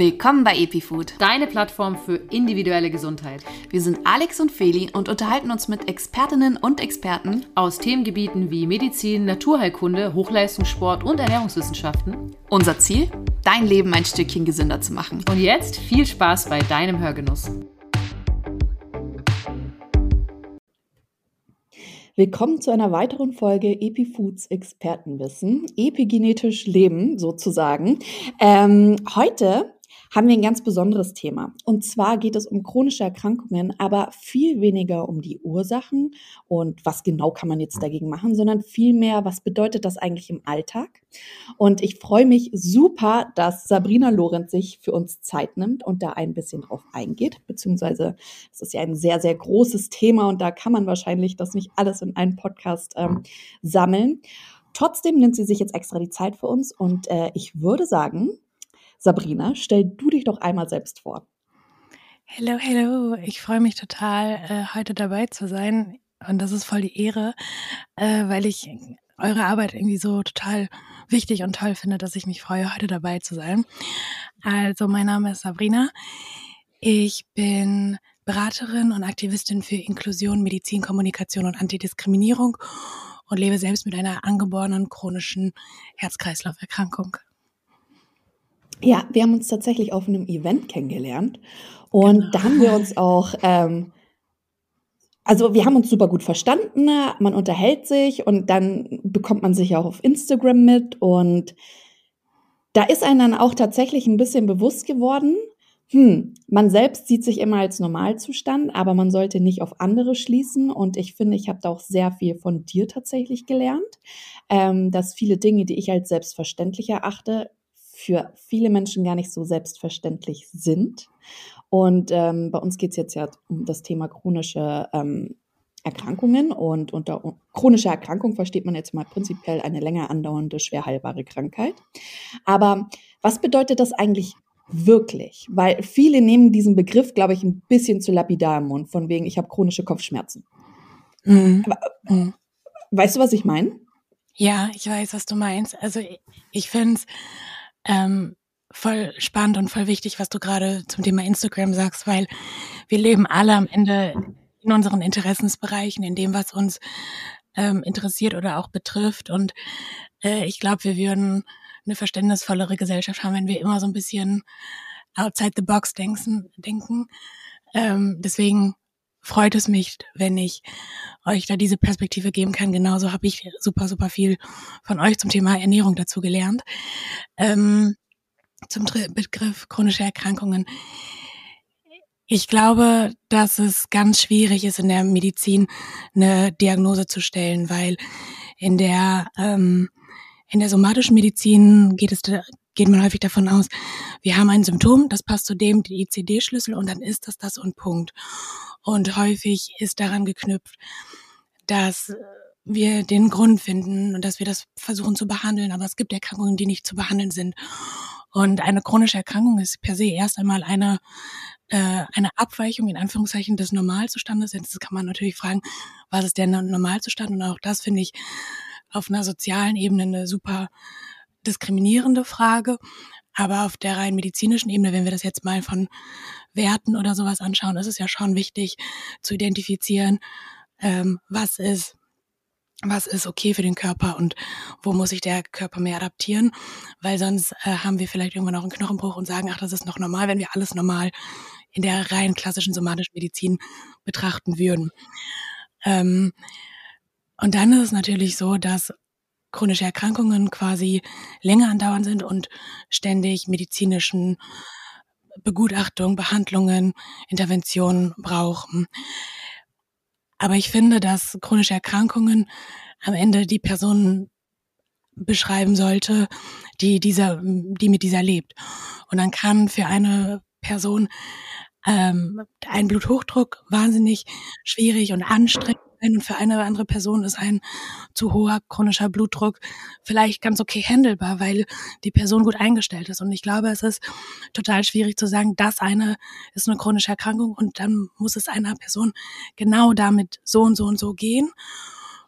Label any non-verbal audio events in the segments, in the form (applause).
Willkommen bei EpiFood, deine Plattform für individuelle Gesundheit. Wir sind Alex und Feli und unterhalten uns mit Expertinnen und Experten aus Themengebieten wie Medizin, Naturheilkunde, Hochleistungssport und Ernährungswissenschaften. Unser Ziel? Dein Leben ein Stückchen gesünder zu machen. Und jetzt viel Spaß bei deinem Hörgenuss. Willkommen zu einer weiteren Folge EpiFoods Expertenwissen, epigenetisch Leben sozusagen. Ähm, heute haben wir ein ganz besonderes Thema. Und zwar geht es um chronische Erkrankungen, aber viel weniger um die Ursachen und was genau kann man jetzt dagegen machen, sondern vielmehr, was bedeutet das eigentlich im Alltag? Und ich freue mich super, dass Sabrina Lorenz sich für uns Zeit nimmt und da ein bisschen drauf eingeht, beziehungsweise es ist ja ein sehr, sehr großes Thema und da kann man wahrscheinlich das nicht alles in einen Podcast ähm, sammeln. Trotzdem nimmt sie sich jetzt extra die Zeit für uns und äh, ich würde sagen, Sabrina, stell du dich doch einmal selbst vor. Hello, hello. Ich freue mich total, äh, heute dabei zu sein. Und das ist voll die Ehre, äh, weil ich eure Arbeit irgendwie so total wichtig und toll finde, dass ich mich freue, heute dabei zu sein. Also, mein Name ist Sabrina. Ich bin Beraterin und Aktivistin für Inklusion, Medizin, Kommunikation und Antidiskriminierung und lebe selbst mit einer angeborenen chronischen Herz-Kreislauf-Erkrankung. Ja, wir haben uns tatsächlich auf einem Event kennengelernt und genau. da haben wir uns auch, ähm, also wir haben uns super gut verstanden, man unterhält sich und dann bekommt man sich auch auf Instagram mit und da ist einem dann auch tatsächlich ein bisschen bewusst geworden, hm, man selbst sieht sich immer als Normalzustand, aber man sollte nicht auf andere schließen. Und ich finde, ich habe da auch sehr viel von dir tatsächlich gelernt, ähm, dass viele Dinge, die ich als selbstverständlich erachte, für viele Menschen gar nicht so selbstverständlich sind. Und ähm, bei uns geht es jetzt ja um das Thema chronische ähm, Erkrankungen und unter chronischer Erkrankung versteht man jetzt mal prinzipiell eine länger andauernde, schwer heilbare Krankheit. Aber was bedeutet das eigentlich wirklich? Weil viele nehmen diesen Begriff, glaube ich, ein bisschen zu lapidar im Mund, von wegen, ich habe chronische Kopfschmerzen. Mhm. Aber, mhm. Weißt du, was ich meine? Ja, ich weiß, was du meinst. Also ich, ich finde es ähm, voll spannend und voll wichtig, was du gerade zum Thema Instagram sagst, weil wir leben alle am Ende in unseren Interessensbereichen, in dem, was uns ähm, interessiert oder auch betrifft. Und äh, ich glaube, wir würden eine verständnisvollere Gesellschaft haben, wenn wir immer so ein bisschen outside the box denken. denken. Ähm, deswegen freut es mich, wenn ich euch da diese Perspektive geben kann. Genauso habe ich super, super viel von euch zum Thema Ernährung dazu gelernt. Ähm, zum Begriff chronische Erkrankungen. Ich glaube, dass es ganz schwierig ist, in der Medizin eine Diagnose zu stellen, weil in der ähm, in der somatischen Medizin geht es geht man häufig davon aus, wir haben ein Symptom, das passt zu dem die ICD-Schlüssel und dann ist das das und Punkt. Und häufig ist daran geknüpft, dass wir den Grund finden und dass wir das versuchen zu behandeln. Aber es gibt Erkrankungen, die nicht zu behandeln sind. Und eine chronische Erkrankung ist per se erst einmal eine, äh, eine Abweichung in Anführungszeichen des Normalzustandes. Jetzt kann man natürlich fragen, was ist der Normalzustand? Und auch das finde ich auf einer sozialen Ebene eine super diskriminierende Frage. Aber auf der rein medizinischen Ebene, wenn wir das jetzt mal von Werten oder sowas anschauen, ist es ja schon wichtig zu identifizieren, ähm, was ist was ist okay für den Körper und wo muss sich der Körper mehr adaptieren, weil sonst äh, haben wir vielleicht irgendwann auch einen Knochenbruch und sagen, ach, das ist noch normal, wenn wir alles normal in der rein klassischen somatischen Medizin betrachten würden. Ähm, und dann ist es natürlich so, dass chronische Erkrankungen quasi länger andauernd sind und ständig medizinischen Begutachtung, Behandlungen, Interventionen brauchen. Aber ich finde, dass chronische Erkrankungen am Ende die Person beschreiben sollte, die dieser, die mit dieser lebt. Und dann kann für eine Person ähm, ein Bluthochdruck wahnsinnig schwierig und anstrengend und für eine oder andere Person ist ein zu hoher chronischer Blutdruck vielleicht ganz okay handelbar, weil die Person gut eingestellt ist. Und ich glaube, es ist total schwierig zu sagen, das eine ist eine chronische Erkrankung und dann muss es einer Person genau damit so und so und so gehen,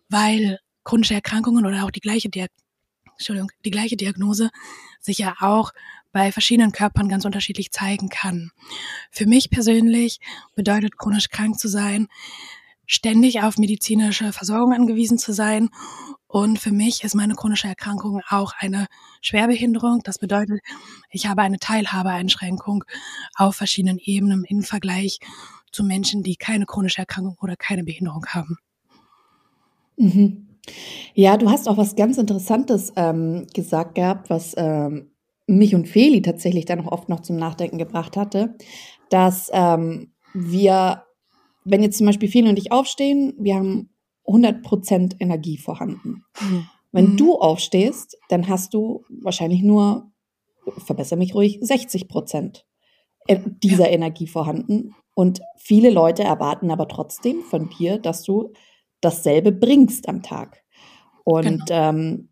weil chronische Erkrankungen oder auch die gleiche Diagnose Entschuldigung, die gleiche Diagnose sich ja auch bei verschiedenen Körpern ganz unterschiedlich zeigen kann. Für mich persönlich bedeutet chronisch krank zu sein, ständig auf medizinische Versorgung angewiesen zu sein. Und für mich ist meine chronische Erkrankung auch eine Schwerbehinderung. Das bedeutet, ich habe eine Teilhabeeinschränkung auf verschiedenen Ebenen im Vergleich zu Menschen, die keine chronische Erkrankung oder keine Behinderung haben. Mhm. Ja, du hast auch was ganz Interessantes ähm, gesagt gehabt, was ähm, mich und Feli tatsächlich dann auch oft noch zum Nachdenken gebracht hatte, dass ähm, wir, wenn jetzt zum Beispiel Feli und ich aufstehen, wir haben 100% Energie vorhanden. Mhm. Wenn mhm. du aufstehst, dann hast du wahrscheinlich nur, verbessere mich ruhig, 60% äh, dieser ja. Energie vorhanden. Und viele Leute erwarten aber trotzdem von dir, dass du dasselbe bringst am Tag. Und genau. ähm,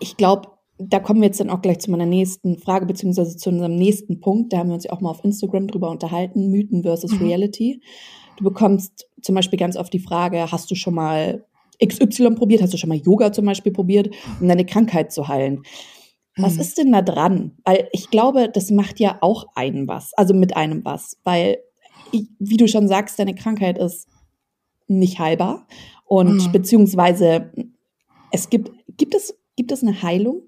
ich glaube, da kommen wir jetzt dann auch gleich zu meiner nächsten Frage, beziehungsweise zu unserem nächsten Punkt. Da haben wir uns ja auch mal auf Instagram drüber unterhalten, Mythen versus mhm. Reality. Du bekommst zum Beispiel ganz oft die Frage, hast du schon mal XY probiert? Hast du schon mal Yoga zum Beispiel probiert, um deine Krankheit zu heilen? Was mhm. ist denn da dran? Weil ich glaube, das macht ja auch einen was, also mit einem was, weil, wie du schon sagst, deine Krankheit ist nicht heilbar und mhm. beziehungsweise es gibt, gibt es, gibt es eine Heilung?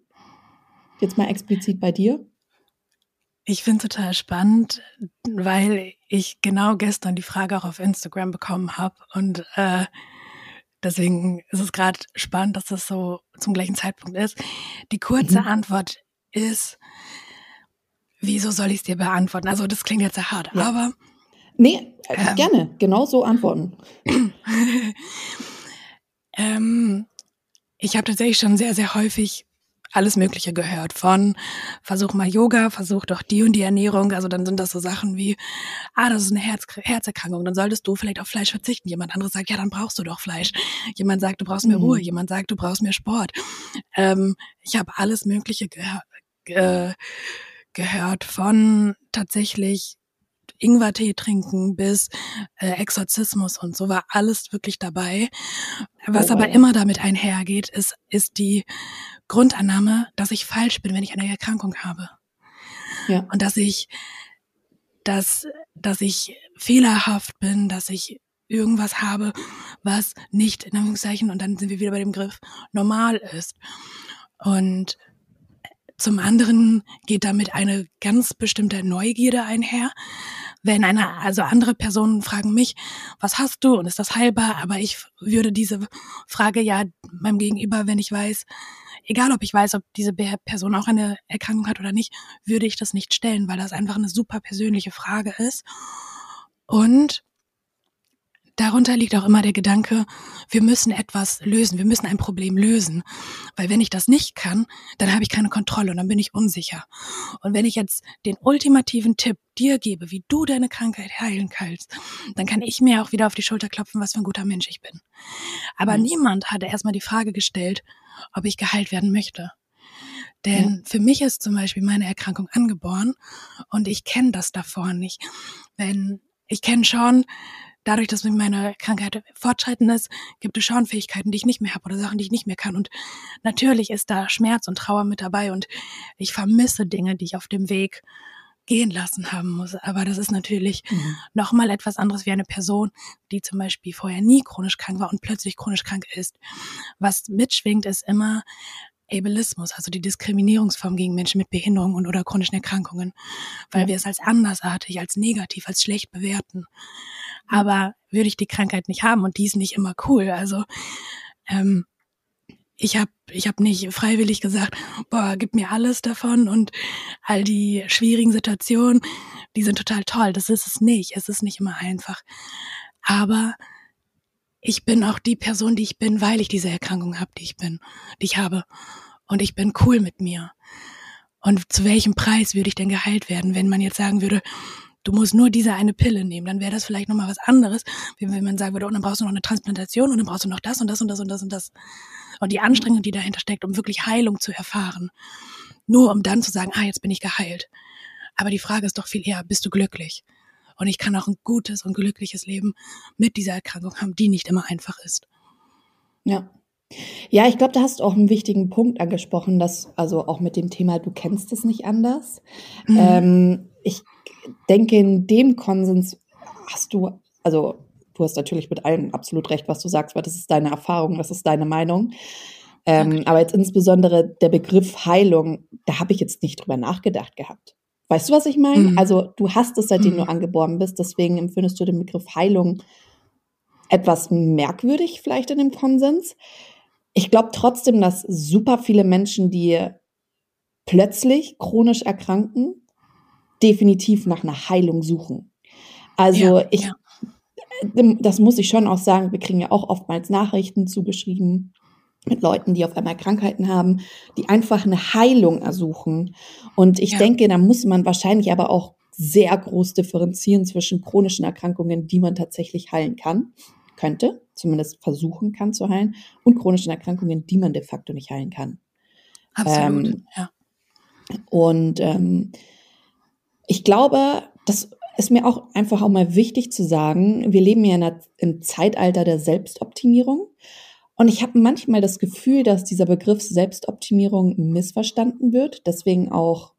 Jetzt mal explizit bei dir. Ich finde total spannend, weil ich genau gestern die Frage auch auf Instagram bekommen habe und äh, deswegen ist es gerade spannend, dass das so zum gleichen Zeitpunkt ist. Die kurze mhm. Antwort ist, wieso soll ich es dir beantworten? Also das klingt jetzt sehr hart, ja. aber nee, äh, ähm, gerne genau so antworten. (clears throat) ähm, ich habe tatsächlich schon sehr, sehr häufig alles Mögliche gehört. Von versuch mal Yoga, versuch doch die und die Ernährung. Also dann sind das so Sachen wie, ah, das ist eine Herz Herzerkrankung, dann solltest du vielleicht auf Fleisch verzichten. Jemand anderes sagt, ja, dann brauchst du doch Fleisch. Jemand sagt, du brauchst mehr mhm. Ruhe. Jemand sagt, du brauchst mehr Sport. Ähm, ich habe alles Mögliche gehör äh, gehört von tatsächlich Ingwertee trinken bis äh, Exorzismus und so war alles wirklich dabei. Was oh, aber immer damit einhergeht, ist, ist die Grundannahme, dass ich falsch bin, wenn ich eine Erkrankung habe. Ja. Und dass ich, dass, dass ich fehlerhaft bin, dass ich irgendwas habe, was nicht in Anführungszeichen, und dann sind wir wieder bei dem Griff, normal ist. Und zum anderen geht damit eine ganz bestimmte Neugierde einher, wenn eine, also andere Personen fragen mich, was hast du und ist das heilbar? Aber ich würde diese Frage ja meinem Gegenüber, wenn ich weiß, egal ob ich weiß, ob diese Person auch eine Erkrankung hat oder nicht, würde ich das nicht stellen, weil das einfach eine super persönliche Frage ist. Und darunter liegt auch immer der Gedanke, wir müssen etwas lösen, wir müssen ein Problem lösen. Weil wenn ich das nicht kann, dann habe ich keine Kontrolle und dann bin ich unsicher. Und wenn ich jetzt den ultimativen Tipp dir gebe, wie du deine Krankheit heilen kannst, dann kann ich mir auch wieder auf die Schulter klopfen, was für ein guter Mensch ich bin. Aber mhm. niemand hatte erstmal die Frage gestellt, ob ich geheilt werden möchte. Denn ja. für mich ist zum Beispiel meine Erkrankung angeboren und ich kenne das davor nicht. Wenn ich kenne schon, dadurch, dass mit meiner Krankheit fortschreitend ist, gibt es schon Fähigkeiten, die ich nicht mehr habe oder Sachen, die ich nicht mehr kann. Und natürlich ist da Schmerz und Trauer mit dabei und ich vermisse Dinge, die ich auf dem Weg gehen lassen haben muss. Aber das ist natürlich mhm. nochmal etwas anderes wie eine Person, die zum Beispiel vorher nie chronisch krank war und plötzlich chronisch krank ist. Was mitschwingt, ist immer Ableismus, also die Diskriminierungsform gegen Menschen mit Behinderungen und oder chronischen Erkrankungen, weil ja. wir es als andersartig, als negativ, als schlecht bewerten. Aber würde ich die Krankheit nicht haben und die ist nicht immer cool. Also ähm, ich habe ich hab nicht freiwillig gesagt, boah, gib mir alles davon und all die schwierigen Situationen, die sind total toll. Das ist es nicht. Es ist nicht immer einfach. Aber ich bin auch die Person, die ich bin, weil ich diese Erkrankung habe, die ich bin, die ich habe. Und ich bin cool mit mir. Und zu welchem Preis würde ich denn geheilt werden, wenn man jetzt sagen würde, du musst nur diese eine Pille nehmen, dann wäre das vielleicht nochmal was anderes, wie wenn man sagen würde, und oh, dann brauchst du noch eine Transplantation und dann brauchst du noch das und das und das und das und das. Und die Anstrengung, die dahinter steckt, um wirklich Heilung zu erfahren. Nur um dann zu sagen, ah, jetzt bin ich geheilt. Aber die Frage ist doch viel eher, bist du glücklich? Und ich kann auch ein gutes und glückliches Leben mit dieser Erkrankung haben, die nicht immer einfach ist. Ja, Ja, ich glaube, da hast du auch einen wichtigen Punkt angesprochen, dass also auch mit dem Thema, du kennst es nicht anders. Mhm. Ähm, ich denke, in dem Konsens hast du, also du hast natürlich mit allem absolut recht, was du sagst, weil das ist deine Erfahrung, das ist deine Meinung. Ähm, aber jetzt insbesondere der Begriff Heilung, da habe ich jetzt nicht drüber nachgedacht gehabt. Weißt du, was ich meine? Mhm. Also du hast es, seitdem mhm. du angeboren bist, deswegen empfindest du den Begriff Heilung etwas merkwürdig vielleicht in dem Konsens. Ich glaube trotzdem, dass super viele Menschen, die plötzlich chronisch erkranken, definitiv nach einer Heilung suchen. Also ja, ich, ja. das muss ich schon auch sagen, wir kriegen ja auch oftmals Nachrichten zugeschrieben mit Leuten, die auf einmal Krankheiten haben, die einfach eine Heilung ersuchen. Und ich ja. denke, da muss man wahrscheinlich aber auch sehr groß differenzieren zwischen chronischen Erkrankungen, die man tatsächlich heilen kann, könnte, zumindest versuchen kann zu heilen, und chronischen Erkrankungen, die man de facto nicht heilen kann. Absolut, ähm, ja. Und ähm, ich glaube, das ist mir auch einfach auch mal wichtig zu sagen, wir leben ja in einer, im Zeitalter der Selbstoptimierung. Und ich habe manchmal das Gefühl, dass dieser Begriff Selbstoptimierung missverstanden wird, deswegen auch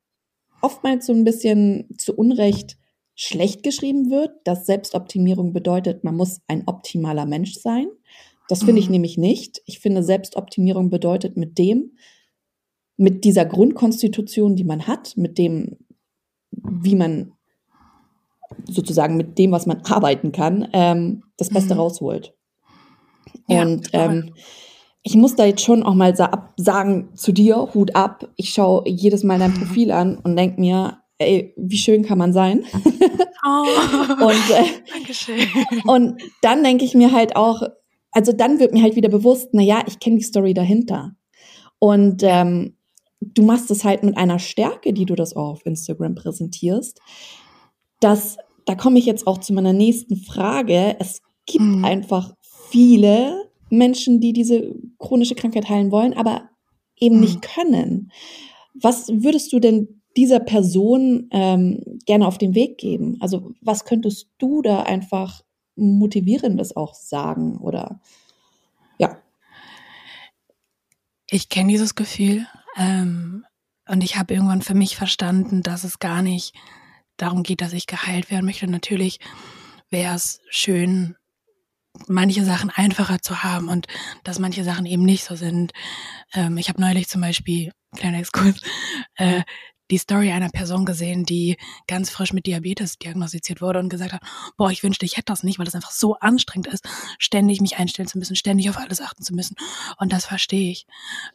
oftmals so ein bisschen zu Unrecht schlecht geschrieben wird, dass Selbstoptimierung bedeutet, man muss ein optimaler Mensch sein. Das finde ich mhm. nämlich nicht. Ich finde, Selbstoptimierung bedeutet mit dem, mit dieser Grundkonstitution, die man hat, mit dem, wie man sozusagen mit dem, was man arbeiten kann, ähm, das Beste mhm. rausholt. Ja, und ähm, ich muss da jetzt schon auch mal sa sagen zu dir, Hut ab. Ich schaue jedes Mal dein (laughs) Profil an und denke mir, ey, wie schön kann man sein? (laughs) Oh, (laughs) und, äh, Dankeschön. und dann denke ich mir halt auch, also dann wird mir halt wieder bewusst, na ja, ich kenne die Story dahinter. Und ähm, du machst es halt mit einer Stärke, die du das auch auf Instagram präsentierst. dass da komme ich jetzt auch zu meiner nächsten Frage. Es gibt mhm. einfach viele Menschen, die diese chronische Krankheit heilen wollen, aber eben mhm. nicht können. Was würdest du denn dieser Person ähm, gerne auf den Weg geben? Also was könntest du da einfach motivierendes auch sagen oder ja? Ich kenne dieses Gefühl ähm, und ich habe irgendwann für mich verstanden, dass es gar nicht darum geht, dass ich geheilt werden möchte. Natürlich wäre es schön, manche Sachen einfacher zu haben und dass manche Sachen eben nicht so sind. Ähm, ich habe neulich zum Beispiel, kleiner Exkurs, äh, die Story einer Person gesehen, die ganz frisch mit Diabetes diagnostiziert wurde und gesagt hat, boah, ich wünschte, ich hätte das nicht, weil das einfach so anstrengend ist, ständig mich einstellen zu müssen, ständig auf alles achten zu müssen. Und das verstehe ich.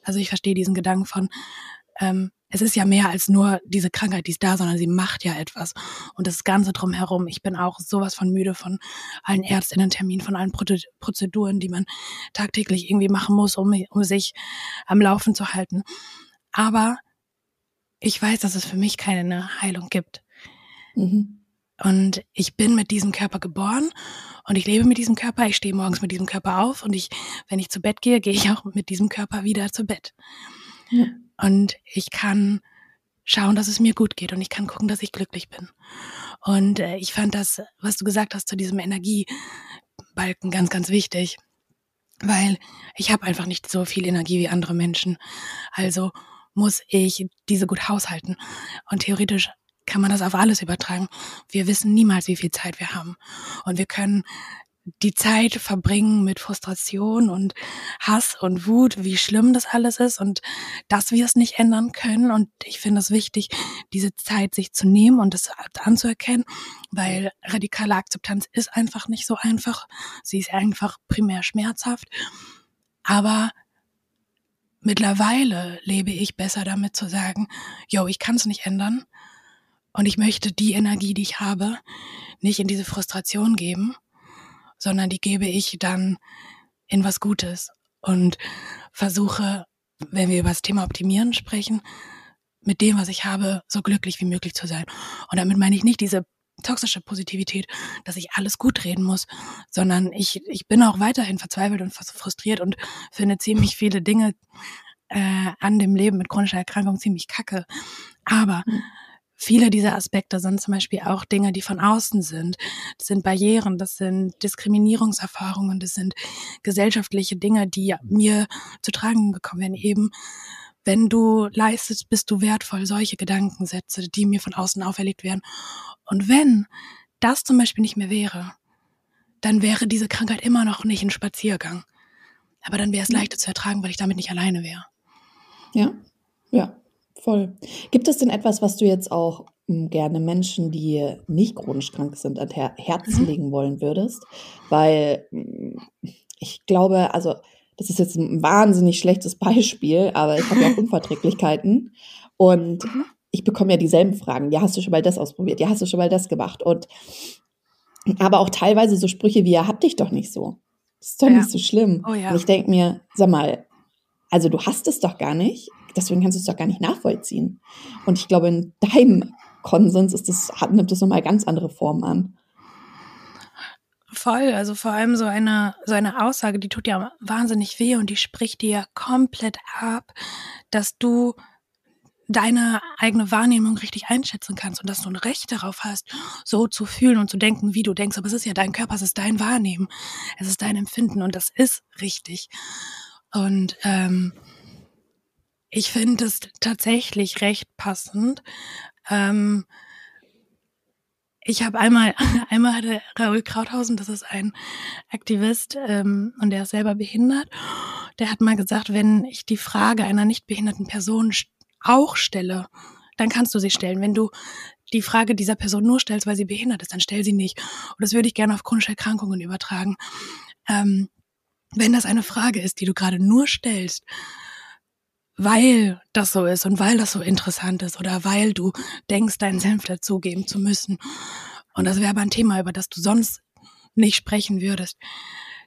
Also ich verstehe diesen Gedanken von, ähm, es ist ja mehr als nur diese Krankheit, die ist da, sondern sie macht ja etwas. Und das Ganze drumherum, ich bin auch sowas von müde von allen Ärztinnen-Terminen, von allen Prozeduren, die man tagtäglich irgendwie machen muss, um, um sich am Laufen zu halten. Aber ich weiß, dass es für mich keine Heilung gibt. Mhm. Und ich bin mit diesem Körper geboren und ich lebe mit diesem Körper. Ich stehe morgens mit diesem Körper auf und ich, wenn ich zu Bett gehe, gehe ich auch mit diesem Körper wieder zu Bett. Ja. Und ich kann schauen, dass es mir gut geht und ich kann gucken, dass ich glücklich bin. Und äh, ich fand das, was du gesagt hast zu diesem Energiebalken ganz, ganz wichtig, weil ich habe einfach nicht so viel Energie wie andere Menschen. Also muss ich diese gut haushalten. Und theoretisch kann man das auf alles übertragen. Wir wissen niemals, wie viel Zeit wir haben. Und wir können die Zeit verbringen mit Frustration und Hass und Wut, wie schlimm das alles ist und dass wir es nicht ändern können. Und ich finde es wichtig, diese Zeit sich zu nehmen und das anzuerkennen, weil radikale Akzeptanz ist einfach nicht so einfach. Sie ist einfach primär schmerzhaft. Aber mittlerweile lebe ich besser damit zu sagen, yo, ich kann es nicht ändern. Und ich möchte die Energie, die ich habe, nicht in diese Frustration geben, sondern die gebe ich dann in was Gutes und versuche, wenn wir über das Thema Optimieren sprechen, mit dem, was ich habe, so glücklich wie möglich zu sein. Und damit meine ich nicht diese toxische Positivität, dass ich alles gut reden muss, sondern ich, ich bin auch weiterhin verzweifelt und frustriert und finde ziemlich viele Dinge äh, an dem Leben mit chronischer Erkrankung ziemlich kacke. Aber mhm. viele dieser Aspekte sind zum Beispiel auch Dinge, die von außen sind. Das sind Barrieren, das sind Diskriminierungserfahrungen, das sind gesellschaftliche Dinge, die mir zu tragen bekommen werden. Eben, wenn du leistest, bist du wertvoll. Solche Gedankensätze, die mir von außen auferlegt werden. Und wenn das zum Beispiel nicht mehr wäre, dann wäre diese Krankheit immer noch nicht ein Spaziergang. Aber dann wäre es leichter zu ertragen, weil ich damit nicht alleine wäre. Ja, ja. Voll. Gibt es denn etwas, was du jetzt auch hm, gerne Menschen, die nicht chronisch krank sind, an Her Herzen mhm. legen wollen würdest? Weil hm, ich glaube, also das ist jetzt ein wahnsinnig schlechtes Beispiel, aber ich habe ja auch (laughs) Unverträglichkeiten und mhm. ich bekomme ja dieselben Fragen. Ja, hast du schon mal das ausprobiert? Ja, hast du schon mal das gemacht? Und aber auch teilweise so Sprüche wie, ja, hab dich doch nicht so. Das ist doch ja. nicht so schlimm. Oh, ja. Und ich denke mir, sag mal, also du hast es doch gar nicht deswegen kannst du es doch gar nicht nachvollziehen. Und ich glaube, in deinem Konsens ist das, nimmt das nochmal ganz andere Formen an. Voll, also vor allem so eine, so eine Aussage, die tut ja wahnsinnig weh und die spricht dir komplett ab, dass du deine eigene Wahrnehmung richtig einschätzen kannst und dass du ein Recht darauf hast, so zu fühlen und zu denken, wie du denkst. Aber es ist ja dein Körper, es ist dein Wahrnehmen, es ist dein Empfinden und das ist richtig. Und ähm, ich finde es tatsächlich recht passend. Ähm, ich habe einmal, (laughs) einmal hatte Raoul Krauthausen, das ist ein Aktivist ähm, und der ist selber behindert, der hat mal gesagt, wenn ich die Frage einer nicht behinderten Person auch stelle, dann kannst du sie stellen. Wenn du die Frage dieser Person nur stellst, weil sie behindert ist, dann stell sie nicht. Und das würde ich gerne auf chronische Erkrankungen übertragen. Ähm, wenn das eine Frage ist, die du gerade nur stellst, weil das so ist und weil das so interessant ist oder weil du denkst, deinen Senf dazugeben zu müssen. Und das wäre aber ein Thema, über das du sonst nicht sprechen würdest.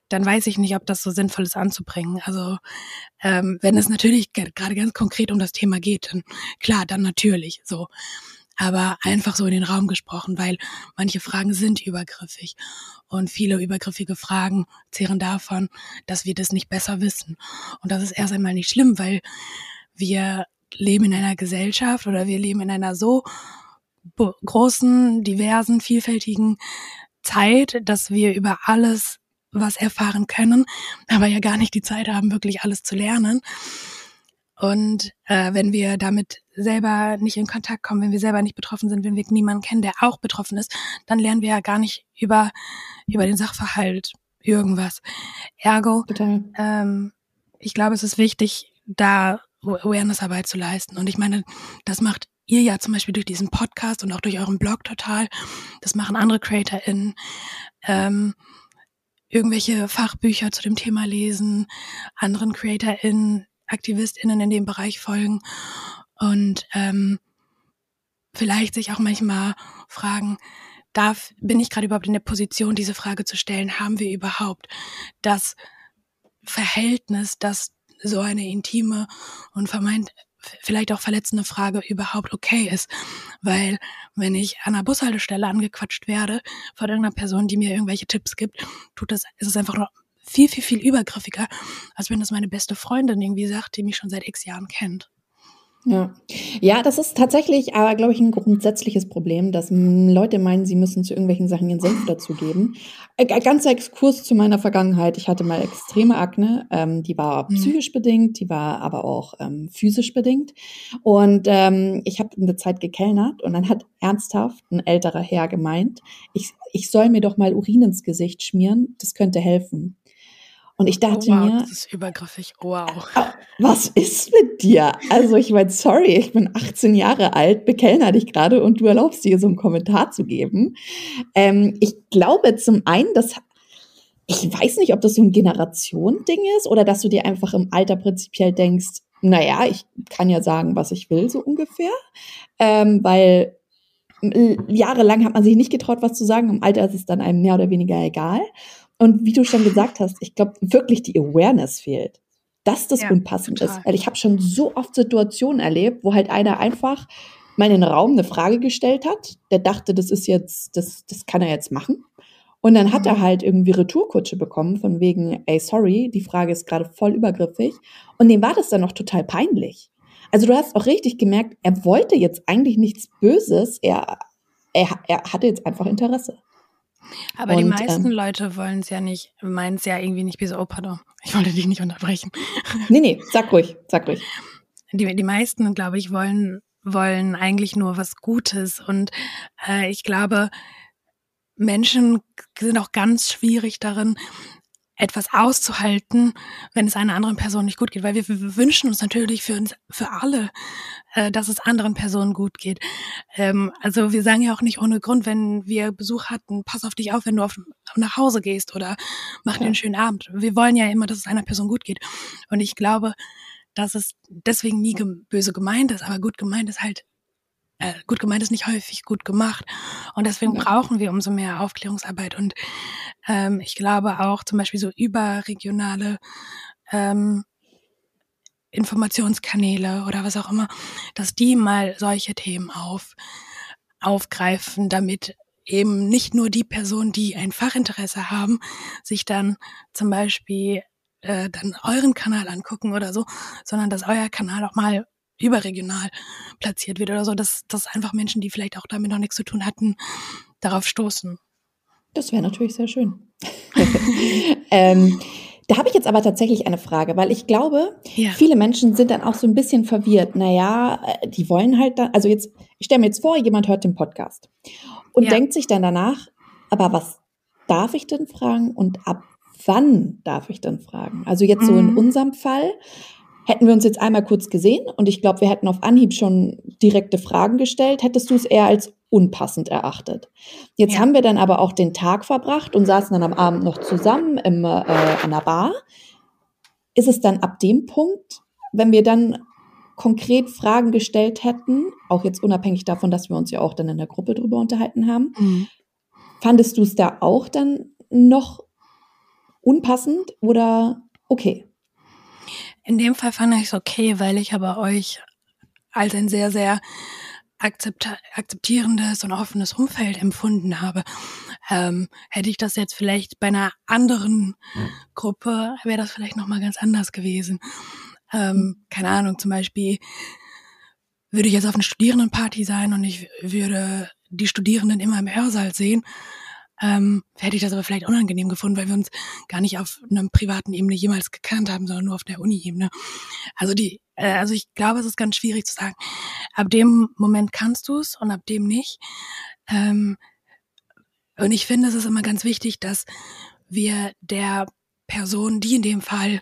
Dann weiß ich nicht, ob das so sinnvoll ist anzubringen. Also ähm, wenn es natürlich gerade ganz konkret um das Thema geht, dann klar, dann natürlich so aber einfach so in den Raum gesprochen, weil manche Fragen sind übergriffig und viele übergriffige Fragen zehren davon, dass wir das nicht besser wissen. Und das ist erst einmal nicht schlimm, weil wir leben in einer Gesellschaft oder wir leben in einer so großen, diversen, vielfältigen Zeit, dass wir über alles was erfahren können, aber ja gar nicht die Zeit haben, wirklich alles zu lernen. Und äh, wenn wir damit selber nicht in Kontakt kommen, wenn wir selber nicht betroffen sind, wenn wir niemanden kennen, der auch betroffen ist, dann lernen wir ja gar nicht über, über den Sachverhalt irgendwas. Ergo, ähm, ich glaube, es ist wichtig, da Awareness-Arbeit zu leisten. Und ich meine, das macht ihr ja zum Beispiel durch diesen Podcast und auch durch euren Blog total. Das machen andere CreatorInnen. Ähm, irgendwelche Fachbücher zu dem Thema lesen, anderen CreatorInnen AktivistInnen in dem Bereich folgen und ähm, vielleicht sich auch manchmal fragen, darf, bin ich gerade überhaupt in der Position, diese Frage zu stellen? Haben wir überhaupt das Verhältnis, dass so eine intime und vermeint vielleicht auch verletzende Frage überhaupt okay ist. Weil wenn ich an einer Bushaltestelle angequatscht werde von irgendeiner Person, die mir irgendwelche Tipps gibt, tut das, ist es einfach nur viel, viel, viel übergriffiger, als wenn das meine beste Freundin irgendwie sagt, die mich schon seit x Jahren kennt. Ja. ja, das ist tatsächlich aber, glaube ich, ein grundsätzliches Problem, dass Leute meinen, sie müssen zu irgendwelchen Sachen ihren Senf dazugeben. Äh, ganzer Exkurs zu meiner Vergangenheit. Ich hatte mal extreme Akne, ähm, die war mhm. psychisch bedingt, die war aber auch ähm, physisch bedingt. Und ähm, ich habe eine Zeit gekellnert und dann hat ernsthaft ein älterer Herr gemeint, ich, ich soll mir doch mal Urin ins Gesicht schmieren, das könnte helfen. Und ich dachte oh, wow, mir, das ist übergriffig. Wow. Was ist mit dir? Also ich meine, sorry, ich bin 18 Jahre alt, bekellner dich gerade und du erlaubst dir so einen Kommentar zu geben. Ähm, ich glaube zum einen, dass ich weiß nicht, ob das so ein Generation-Ding ist oder dass du dir einfach im Alter prinzipiell denkst, naja, ich kann ja sagen, was ich will, so ungefähr. Ähm, weil jahrelang hat man sich nicht getraut, was zu sagen. Im Alter ist es dann einem mehr oder weniger egal. Und wie du schon gesagt hast, ich glaube wirklich die Awareness fehlt, dass das ja, unpassend total. ist. Weil ich habe schon so oft Situationen erlebt, wo halt einer einfach mal in den Raum eine Frage gestellt hat, der dachte, das ist jetzt, das, das kann er jetzt machen. Und dann hat mhm. er halt irgendwie Retourkutsche bekommen, von wegen, ey, sorry, die Frage ist gerade voll übergriffig. Und dem war das dann noch total peinlich. Also du hast auch richtig gemerkt, er wollte jetzt eigentlich nichts Böses. Er, er, er hatte jetzt einfach Interesse. Aber und, die meisten ähm, Leute wollen es ja nicht, meinen es ja irgendwie nicht wie so, oh, pardon, (laughs) ich wollte dich nicht unterbrechen. (laughs) Nee, nee, sag ruhig, sag ruhig. Die, die meisten, glaube ich, wollen, wollen eigentlich nur was Gutes. Und äh, ich glaube, Menschen sind auch ganz schwierig darin, etwas auszuhalten, wenn es einer anderen Person nicht gut geht, weil wir, wir wünschen uns natürlich für uns, für alle, äh, dass es anderen Personen gut geht. Ähm, also wir sagen ja auch nicht ohne Grund, wenn wir Besuch hatten, pass auf dich auf, wenn du auf, nach Hause gehst oder mach dir einen schönen Abend. Wir wollen ja immer, dass es einer Person gut geht. Und ich glaube, dass es deswegen nie böse gemeint ist, aber gut gemeint ist halt äh, gut gemeint ist nicht häufig gut gemacht. Und deswegen ja. brauchen wir umso mehr Aufklärungsarbeit. Und ähm, ich glaube auch zum Beispiel so überregionale ähm, Informationskanäle oder was auch immer, dass die mal solche Themen auf, aufgreifen, damit eben nicht nur die Personen, die ein Fachinteresse haben, sich dann zum Beispiel äh, dann euren Kanal angucken oder so, sondern dass euer Kanal auch mal überregional platziert wird oder so, dass, dass einfach Menschen, die vielleicht auch damit noch nichts zu tun hatten, darauf stoßen. Das wäre natürlich sehr schön. (laughs) (laughs) ähm, da habe ich jetzt aber tatsächlich eine Frage, weil ich glaube, ja. viele Menschen sind dann auch so ein bisschen verwirrt. Naja, äh, die wollen halt dann, also jetzt, ich stelle mir jetzt vor, jemand hört den Podcast und ja. denkt sich dann danach, aber was darf ich denn fragen und ab wann darf ich denn fragen? Also jetzt so in mhm. unserem Fall Hätten wir uns jetzt einmal kurz gesehen und ich glaube, wir hätten auf Anhieb schon direkte Fragen gestellt, hättest du es eher als unpassend erachtet. Jetzt ja. haben wir dann aber auch den Tag verbracht und saßen dann am Abend noch zusammen im, äh, an der Bar. Ist es dann ab dem Punkt, wenn wir dann konkret Fragen gestellt hätten, auch jetzt unabhängig davon, dass wir uns ja auch dann in der Gruppe drüber unterhalten haben, mhm. fandest du es da auch dann noch unpassend oder okay? In dem Fall fand ich es okay, weil ich aber euch als ein sehr, sehr akzeptierendes und offenes Umfeld empfunden habe. Ähm, hätte ich das jetzt vielleicht bei einer anderen Gruppe, wäre das vielleicht nochmal ganz anders gewesen. Ähm, keine Ahnung, zum Beispiel würde ich jetzt auf einer Studierendenparty sein und ich würde die Studierenden immer im Hörsaal sehen, ähm, hätte ich das aber vielleicht unangenehm gefunden, weil wir uns gar nicht auf einer privaten Ebene jemals gekannt haben, sondern nur auf der Uni-Ebene. Also die, äh, also ich glaube, es ist ganz schwierig zu sagen. Ab dem Moment kannst du es und ab dem nicht. Ähm, und ich finde, es ist immer ganz wichtig, dass wir der Person, die in dem Fall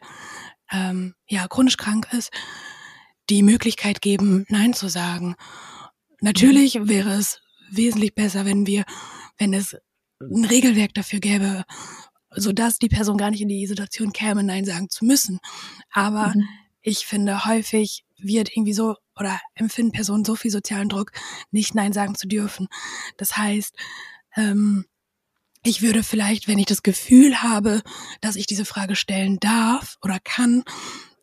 ähm, ja chronisch krank ist, die Möglichkeit geben, Nein zu sagen. Natürlich wäre es wesentlich besser, wenn wir, wenn es ein Regelwerk dafür gäbe, sodass die Person gar nicht in die Situation käme, Nein sagen zu müssen. Aber mhm. ich finde, häufig wird irgendwie so oder empfinden Personen so viel sozialen Druck, nicht Nein sagen zu dürfen. Das heißt, ähm, ich würde vielleicht, wenn ich das Gefühl habe, dass ich diese Frage stellen darf oder kann,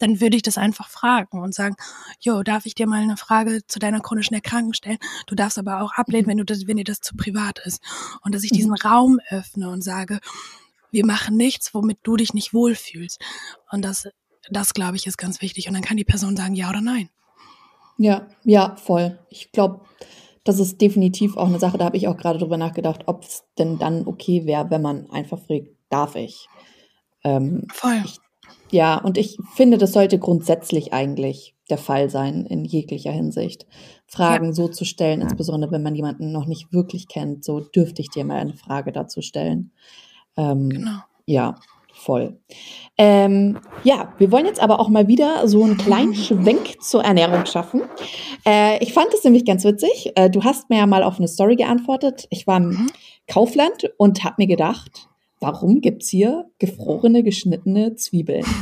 dann würde ich das einfach fragen und sagen, jo, darf ich dir mal eine Frage zu deiner chronischen Erkrankung stellen? Du darfst aber auch ablehnen, mhm. wenn du das, wenn dir das zu privat ist. Und dass ich diesen mhm. Raum öffne und sage, wir machen nichts, womit du dich nicht wohlfühlst. Und das, das glaube ich, ist ganz wichtig. Und dann kann die Person sagen, ja oder nein. Ja, ja, voll. Ich glaube, das ist definitiv auch eine Sache, da habe ich auch gerade drüber nachgedacht, ob es denn dann okay wäre, wenn man einfach fragt, darf ich? Ähm, Voll. Ich ja, und ich finde, das sollte grundsätzlich eigentlich der Fall sein in jeglicher Hinsicht. Fragen ja. so zu stellen, insbesondere wenn man jemanden noch nicht wirklich kennt, so dürfte ich dir mal eine Frage dazu stellen. Ähm, genau. Ja, voll. Ähm, ja, wir wollen jetzt aber auch mal wieder so einen kleinen (laughs) Schwenk zur Ernährung schaffen. Äh, ich fand es nämlich ganz witzig. Äh, du hast mir ja mal auf eine Story geantwortet. Ich war im mhm. Kaufland und habe mir gedacht, warum gibt's hier gefrorene, geschnittene Zwiebeln? (laughs)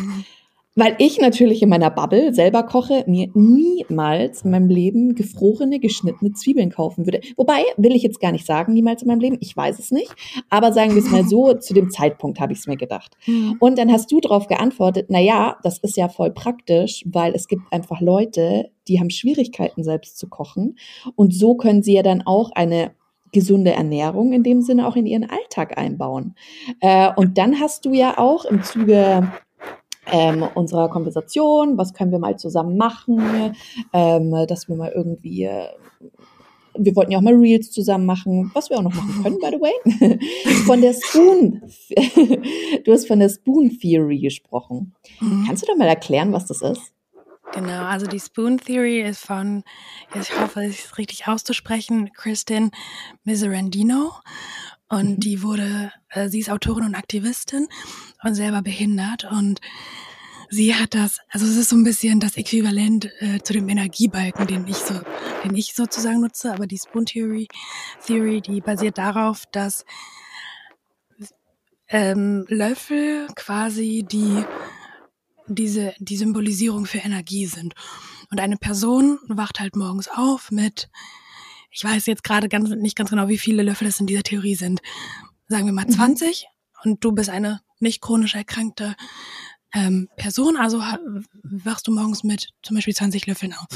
Weil ich natürlich in meiner Bubble selber koche, mir niemals in meinem Leben gefrorene, geschnittene Zwiebeln kaufen würde. Wobei, will ich jetzt gar nicht sagen, niemals in meinem Leben, ich weiß es nicht. Aber sagen wir es mal so, (laughs) zu dem Zeitpunkt habe ich es mir gedacht. Und dann hast du darauf geantwortet, na ja, das ist ja voll praktisch, weil es gibt einfach Leute, die haben Schwierigkeiten selbst zu kochen. Und so können sie ja dann auch eine gesunde Ernährung in dem Sinne auch in ihren Alltag einbauen. Äh, und dann hast du ja auch im Zuge ähm, unserer Konversation, was können wir mal zusammen machen, ähm, dass wir mal irgendwie, äh, wir wollten ja auch mal Reels zusammen machen, was wir auch noch machen können, by the way. (laughs) von der Spoon, (laughs) du hast von der Spoon Theory gesprochen. Mhm. Kannst du doch mal erklären, was das ist? Genau, also die Spoon Theory ist von, ich hoffe, es ist richtig auszusprechen, Kristin Miserandino. Und mhm. die wurde, äh, sie ist Autorin und Aktivistin und selber behindert. Und sie hat das, also es ist so ein bisschen das Äquivalent äh, zu dem Energiebalken, den ich so, den ich sozusagen nutze. Aber die Spoon Theory, Theory, die basiert darauf, dass ähm, Löffel quasi die diese die Symbolisierung für Energie sind. Und eine Person wacht halt morgens auf mit ich weiß jetzt gerade ganz, nicht ganz genau, wie viele Löffel es in dieser Theorie sind. Sagen wir mal 20 mhm. und du bist eine nicht chronisch erkrankte ähm, Person, also wachst du morgens mit zum Beispiel 20 Löffeln auf.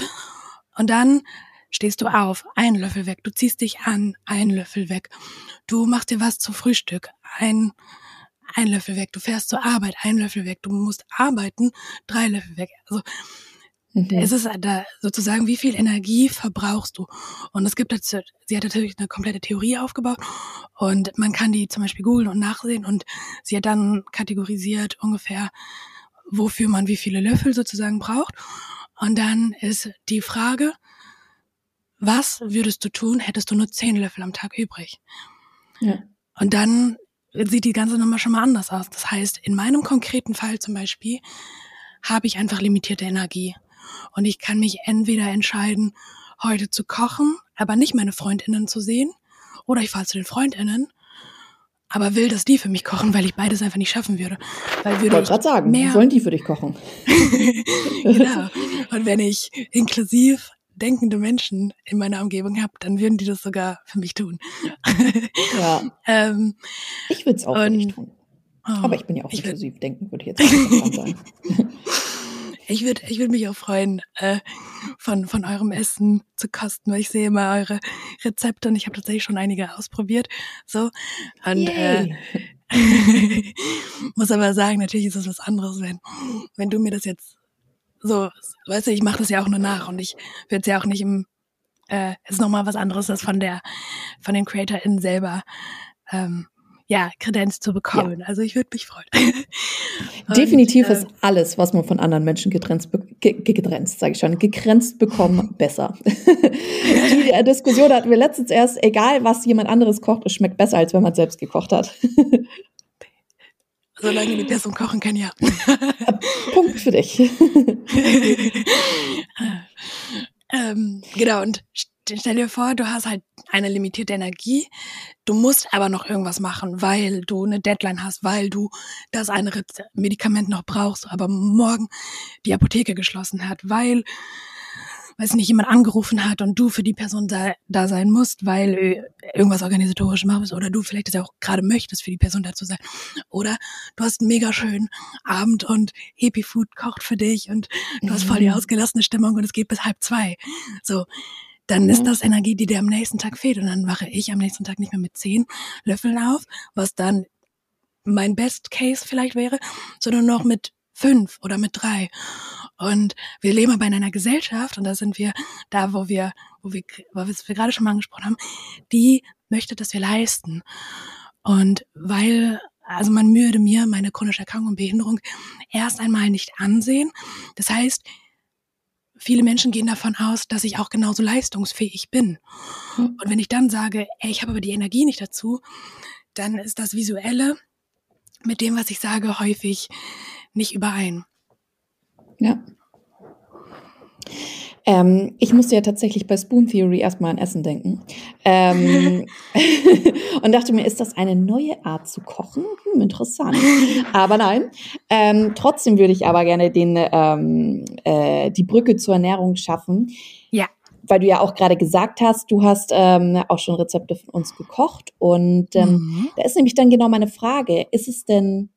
Und dann stehst du auf, ein Löffel weg, du ziehst dich an, ein Löffel weg. Du machst dir was zum Frühstück, ein, ein Löffel weg. Du fährst zur Arbeit, ein Löffel weg. Du musst arbeiten, drei Löffel weg. Also Mhm. Es ist da sozusagen, wie viel Energie verbrauchst du? Und es gibt dazu, sie hat natürlich eine komplette Theorie aufgebaut und man kann die zum Beispiel googeln und nachsehen und sie hat dann kategorisiert ungefähr, wofür man wie viele Löffel sozusagen braucht. Und dann ist die Frage, was würdest du tun, hättest du nur zehn Löffel am Tag übrig? Ja. Und dann sieht die ganze Nummer schon mal anders aus. Das heißt, in meinem konkreten Fall zum Beispiel habe ich einfach limitierte Energie. Und ich kann mich entweder entscheiden, heute zu kochen, aber nicht meine Freundinnen zu sehen, oder ich fahre zu den Freundinnen, aber will, dass die für mich kochen, weil ich beides einfach nicht schaffen würde. Weil würde ich wollte gerade sagen, mehr sollen die für dich kochen? (laughs) genau. Und wenn ich inklusiv denkende Menschen in meiner Umgebung habe, dann würden die das sogar für mich tun. (laughs) ja. ähm, ich würde es auch für dich tun. Oh, aber ich bin ja auch inklusiv denken, würde ich jetzt (laughs) auch sagen. (laughs) Ich würde ich würd mich auch freuen, äh, von, von eurem Essen zu kosten, weil ich sehe immer eure Rezepte und ich habe tatsächlich schon einige ausprobiert. So. Und äh, muss aber sagen, natürlich ist es was anderes, wenn, wenn du mir das jetzt so, weißt du, ich mache das ja auch nur nach und ich würde es ja auch nicht im, äh, ist nochmal was anderes, das von der, von den CreatorInnen selber ähm, ja, Kredenz zu bekommen. Ja. Also ich würde mich freuen. (laughs) Definitiv und, äh, ist alles, was man von anderen Menschen getrennt, ge getrennt sage ich schon, gegrenzt bekommen, (laughs) besser. (laughs) die äh, Diskussion hatten wir letztens erst, egal was jemand anderes kocht, es schmeckt besser, als wenn man selbst gekocht hat. Solange die Person kochen kann, ja. (laughs) Punkt für dich. (laughs) ähm, genau, und stell dir vor, du hast halt eine limitierte Energie, du musst aber noch irgendwas machen, weil du eine Deadline hast, weil du das eine Medikament noch brauchst, aber morgen die Apotheke geschlossen hat, weil weiß nicht, jemand angerufen hat und du für die Person da, da sein musst, weil äh, irgendwas organisatorisch machst oder du vielleicht das ja auch gerade möchtest, für die Person da zu sein. Oder du hast einen mega schönen Abend und Happy Food kocht für dich und du hast voll die mhm. ausgelassene Stimmung und es geht bis halb zwei. So, dann ist mhm. das Energie, die dir am nächsten Tag fehlt. Und dann wache ich am nächsten Tag nicht mehr mit zehn Löffeln auf, was dann mein Best Case vielleicht wäre, sondern noch mit fünf oder mit drei. Und wir leben aber in einer Gesellschaft, und da sind wir da, wo wir, wo wir, wo wir gerade schon mal angesprochen haben, die möchte, dass wir leisten. Und weil, also man würde mir meine chronische Erkrankung und Behinderung erst einmal nicht ansehen. Das heißt, viele Menschen gehen davon aus, dass ich auch genauso leistungsfähig bin. Mhm. Und wenn ich dann sage, ey, ich habe aber die Energie nicht dazu, dann ist das Visuelle mit dem, was ich sage, häufig nicht überein. Ja. Ähm, ich musste ja tatsächlich bei Spoon Theory erstmal an Essen denken. Ähm, (laughs) (laughs) und dachte mir, ist das eine neue Art zu kochen? Hm, interessant. Aber nein. Ähm, trotzdem würde ich aber gerne den, ähm, äh, die Brücke zur Ernährung schaffen. Ja. Weil du ja auch gerade gesagt hast, du hast ähm, auch schon Rezepte von uns gekocht. Und ähm, mhm. da ist nämlich dann genau meine Frage, ist es denn,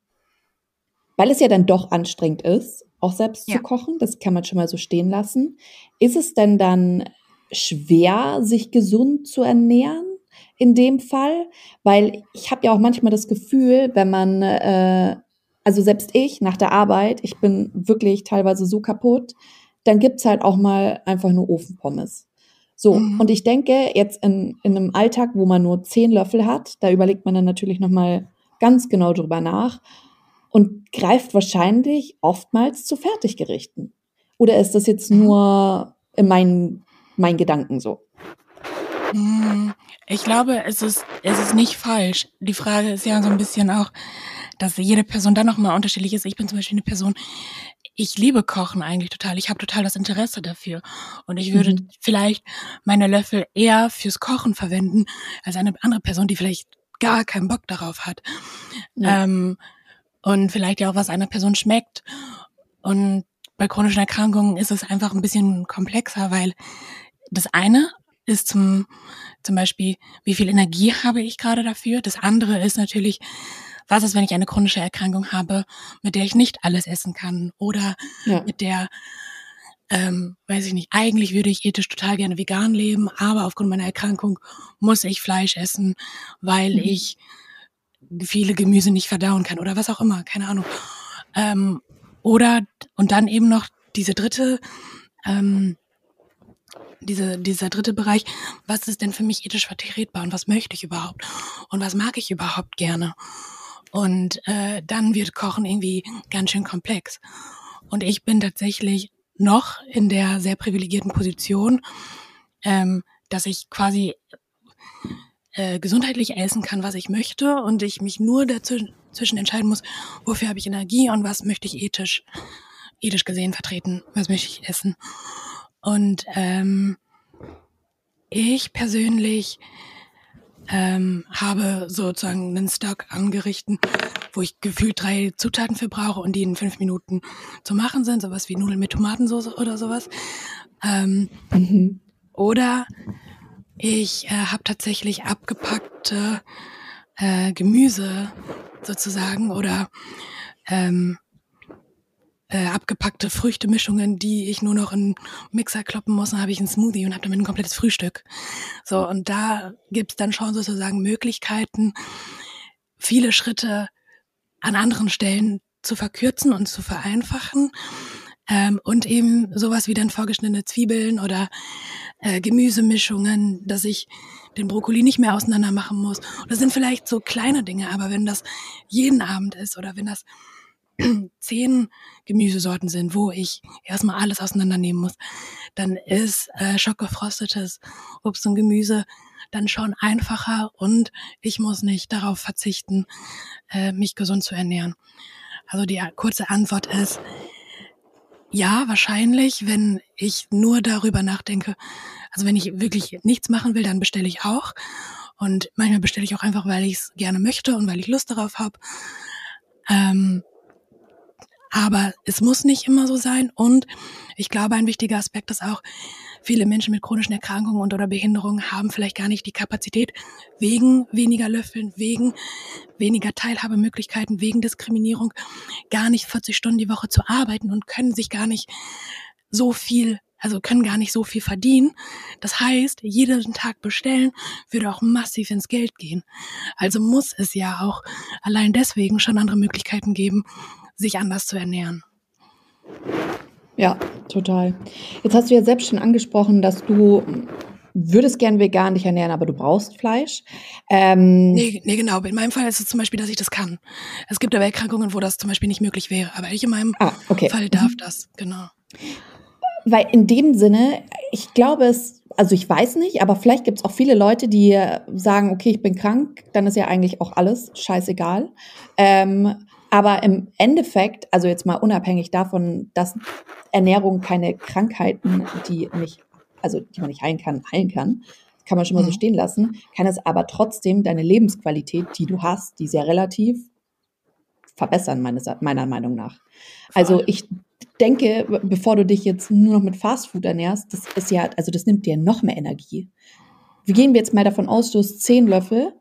weil es ja dann doch anstrengend ist, auch selbst ja. zu kochen. Das kann man schon mal so stehen lassen. Ist es denn dann schwer, sich gesund zu ernähren in dem Fall? Weil ich habe ja auch manchmal das Gefühl, wenn man äh, also selbst ich nach der Arbeit, ich bin wirklich teilweise so kaputt, dann gibt's halt auch mal einfach nur Ofenpommes. So, mhm. und ich denke, jetzt in, in einem Alltag, wo man nur zehn Löffel hat, da überlegt man dann natürlich nochmal ganz genau drüber nach und greift wahrscheinlich oftmals zu Fertiggerichten. Oder ist das jetzt nur in meinen, meinen Gedanken so? Mhm. Ich glaube, es ist, es ist nicht falsch. Die Frage ist ja so ein bisschen auch, dass jede Person dann nochmal unterschiedlich ist. Ich bin zum Beispiel eine Person, ich liebe Kochen eigentlich total. Ich habe total das Interesse dafür. Und ich würde mhm. vielleicht meine Löffel eher fürs Kochen verwenden, als eine andere Person, die vielleicht gar keinen Bock darauf hat. Ja. Ähm, und vielleicht ja auch, was einer Person schmeckt. Und bei chronischen Erkrankungen ist es einfach ein bisschen komplexer, weil das eine ist zum, zum Beispiel, wie viel Energie habe ich gerade dafür? Das andere ist natürlich, was ist, wenn ich eine chronische Erkrankung habe, mit der ich nicht alles essen kann oder ja. mit der, ähm, weiß ich nicht, eigentlich würde ich ethisch total gerne vegan leben, aber aufgrund meiner Erkrankung muss ich Fleisch essen, weil mhm. ich viele Gemüse nicht verdauen kann oder was auch immer, keine Ahnung. Ähm, oder, und dann eben noch diese dritte, ähm, diese, dieser dritte Bereich, was ist denn für mich ethisch vertretbar und was möchte ich überhaupt und was mag ich überhaupt gerne? Und äh, dann wird Kochen irgendwie ganz schön komplex. Und ich bin tatsächlich noch in der sehr privilegierten Position, ähm, dass ich quasi äh, gesundheitlich essen kann, was ich möchte und ich mich nur dazwischen entscheiden muss, wofür habe ich Energie und was möchte ich ethisch, ethisch gesehen vertreten, was möchte ich essen. Und ähm, ich persönlich ähm, habe sozusagen einen Stock angerichten, wo ich gefühlt drei Zutaten für brauche und die in fünf Minuten zu machen sind, sowas wie Nudeln mit Tomatensauce oder sowas. Ähm, mhm. Oder ich äh, habe tatsächlich abgepackte äh, Gemüse sozusagen oder ähm, äh, abgepackte Früchtemischungen, die ich nur noch in Mixer kloppen muss, dann habe ich einen Smoothie und habe damit ein komplettes Frühstück. So, und da gibt's dann schon sozusagen Möglichkeiten, viele Schritte an anderen Stellen zu verkürzen und zu vereinfachen. Ähm, und eben sowas wie dann vorgeschnittene Zwiebeln oder äh, Gemüsemischungen, dass ich den Brokkoli nicht mehr auseinander machen muss. das sind vielleicht so kleine Dinge, aber wenn das jeden Abend ist oder wenn das (clears throat) zehn Gemüsesorten sind, wo ich erstmal alles auseinandernehmen muss, dann ist äh, schockgefrostetes Obst und Gemüse dann schon einfacher und ich muss nicht darauf verzichten, äh, mich gesund zu ernähren. Also die kurze Antwort ist, ja, wahrscheinlich, wenn ich nur darüber nachdenke, also wenn ich wirklich nichts machen will, dann bestelle ich auch. Und manchmal bestelle ich auch einfach, weil ich es gerne möchte und weil ich Lust darauf habe. Ähm, aber es muss nicht immer so sein. Und ich glaube, ein wichtiger Aspekt ist auch, viele Menschen mit chronischen Erkrankungen und oder Behinderungen haben vielleicht gar nicht die Kapazität, wegen weniger Löffeln, wegen weniger Teilhabemöglichkeiten, wegen Diskriminierung, gar nicht 40 Stunden die Woche zu arbeiten und können sich gar nicht so viel also können gar nicht so viel verdienen. Das heißt, jeden Tag bestellen würde auch massiv ins Geld gehen. Also muss es ja auch allein deswegen schon andere Möglichkeiten geben, sich anders zu ernähren. Ja, total. Jetzt hast du ja selbst schon angesprochen, dass du würdest gern vegan dich ernähren, aber du brauchst Fleisch. Ähm nee, nee, genau. In meinem Fall ist es zum Beispiel, dass ich das kann. Es gibt aber Erkrankungen, wo das zum Beispiel nicht möglich wäre. Aber ich in meinem ah, okay. Fall darf das, genau. Weil in dem Sinne, ich glaube es, also ich weiß nicht, aber vielleicht gibt es auch viele Leute, die sagen, okay, ich bin krank, dann ist ja eigentlich auch alles scheißegal. Ähm, aber im Endeffekt, also jetzt mal unabhängig davon, dass Ernährung keine Krankheiten, die nicht, also die man nicht heilen kann, heilen kann, kann man schon mal so stehen lassen, kann es aber trotzdem deine Lebensqualität, die du hast, die sehr relativ verbessern, meines, meiner Meinung nach. Also ich denke, bevor du dich jetzt nur noch mit Fastfood ernährst, das ist ja, also das nimmt dir noch mehr Energie. Wir gehen jetzt mal davon aus, du hast zehn Löffel.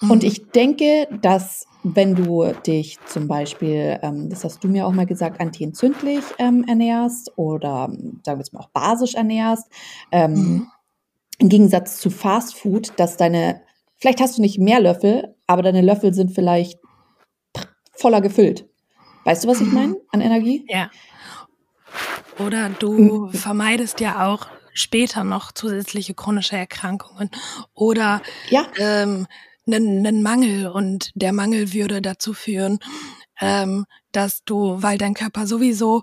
Mhm. Und ich denke, dass wenn du dich zum Beispiel, ähm, das hast du mir auch mal gesagt, antientzündlich ähm, ernährst oder sagen wir jetzt mal auch basisch ernährst, ähm, mhm. im Gegensatz zu Fastfood, dass deine, vielleicht hast du nicht mehr Löffel, aber deine Löffel sind vielleicht voller gefüllt. Weißt du, was ich meine an Energie? Ja. Oder du vermeidest ja auch später noch zusätzliche chronische Erkrankungen oder Ja. ähm, einen, einen Mangel und der Mangel würde dazu führen, ähm, dass du, weil dein Körper sowieso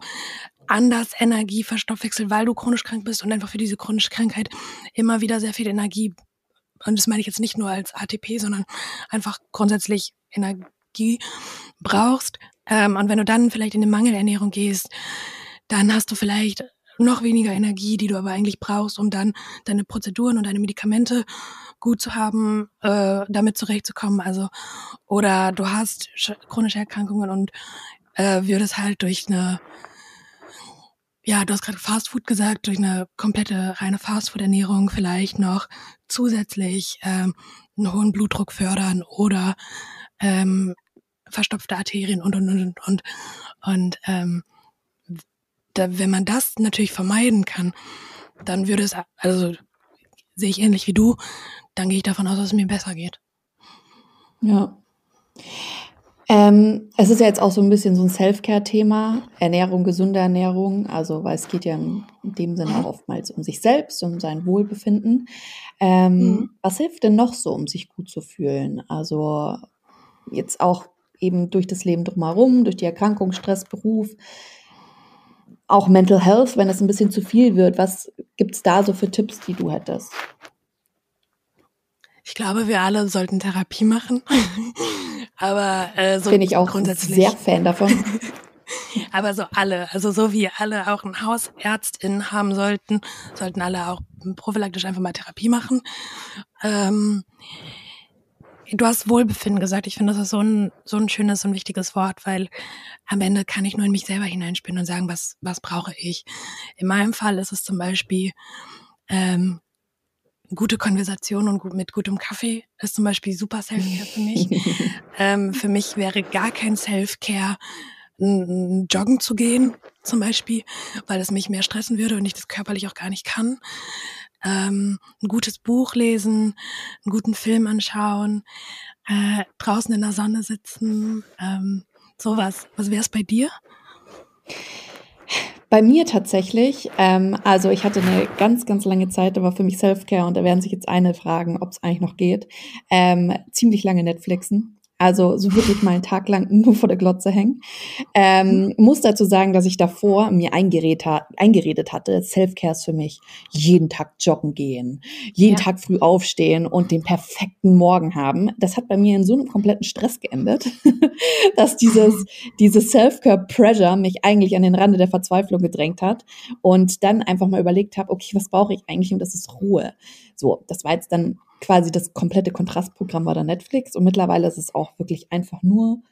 anders Energie verstoffwechselt, weil du chronisch krank bist und einfach für diese chronische Krankheit immer wieder sehr viel Energie, und das meine ich jetzt nicht nur als ATP, sondern einfach grundsätzlich Energie brauchst. Ähm, und wenn du dann vielleicht in eine Mangelernährung gehst, dann hast du vielleicht noch weniger Energie, die du aber eigentlich brauchst, um dann deine Prozeduren und deine Medikamente gut zu haben, äh, damit zurechtzukommen. Also oder du hast sch- chronische Erkrankungen und äh, würdest halt durch eine ja, du hast gerade Fastfood gesagt, durch eine komplette reine Fastfood-Ernährung vielleicht noch zusätzlich ähm, einen hohen Blutdruck fördern oder ähm, verstopfte Arterien und und und und und, und ähm, da, wenn man das natürlich vermeiden kann, dann würde es, also sehe ich ähnlich wie du, dann gehe ich davon aus, dass es mir besser geht. Ja. Ähm, es ist ja jetzt auch so ein bisschen so ein Self-Care-Thema, Ernährung, gesunde Ernährung, also weil es geht ja in dem Sinne auch oftmals um sich selbst, um sein Wohlbefinden. Ähm, Mhm. Was hilft denn noch so, um sich gut zu fühlen? Also jetzt auch eben durch das Leben drumherum, durch die Erkrankung, Stress, Beruf, auch Mental Health, wenn es ein bisschen zu viel wird. Was gibt's da so für Tipps, die du hättest? Ich glaube, wir alle sollten Therapie machen. (laughs) Aber äh, so Bin ich auch grundsätzlich. sehr Fan davon. (laughs) Aber so alle, also so wie alle auch eine Hausärztin haben sollten, sollten alle auch prophylaktisch einfach mal Therapie machen. Ähm, du hast Wohlbefinden gesagt. Ich finde, das ist so ein, so ein schönes und wichtiges Wort, weil am Ende kann ich nur in mich selber hineinspielen und sagen, was, was brauche ich. In meinem Fall ist es zum Beispiel ähm, gute Konversation und gut, mit gutem Kaffee ist zum Beispiel super Self-Care für mich. (laughs) ähm, für mich wäre gar kein Self-Care, joggen zu gehen, zum Beispiel, weil es mich mehr stressen würde und ich das körperlich auch gar nicht kann. Ähm, ein gutes Buch lesen, einen guten Film anschauen, äh, draußen in der Sonne sitzen, ähm, sowas. Was wäre es bei dir? Bei mir tatsächlich, ähm, also ich hatte eine ganz, ganz lange Zeit, da war für mich Self-Care und da werden sich jetzt eine fragen, ob es eigentlich noch geht, ähm, ziemlich lange Netflixen. Also so wirklich mal einen Tag lang (laughs) nur vor der Glotze hängen. Ähm, muss dazu sagen, dass ich davor mir eingeredet, eingeredet hatte, Self-Care ist für mich jeden Tag joggen gehen, jeden Ja. Tag früh aufstehen und den perfekten Morgen haben. Das hat bei mir in so einem kompletten Stress geendet, (laughs) dass dieses, dieses Self-Care-Pressure mich eigentlich an den Rande der Verzweiflung gedrängt hat und dann einfach mal überlegt habe, okay, was brauche ich eigentlich? Und das ist Ruhe. So, das war jetzt dann quasi das komplette Kontrastprogramm war dann Netflix und mittlerweile ist es auch wirklich einfach nur,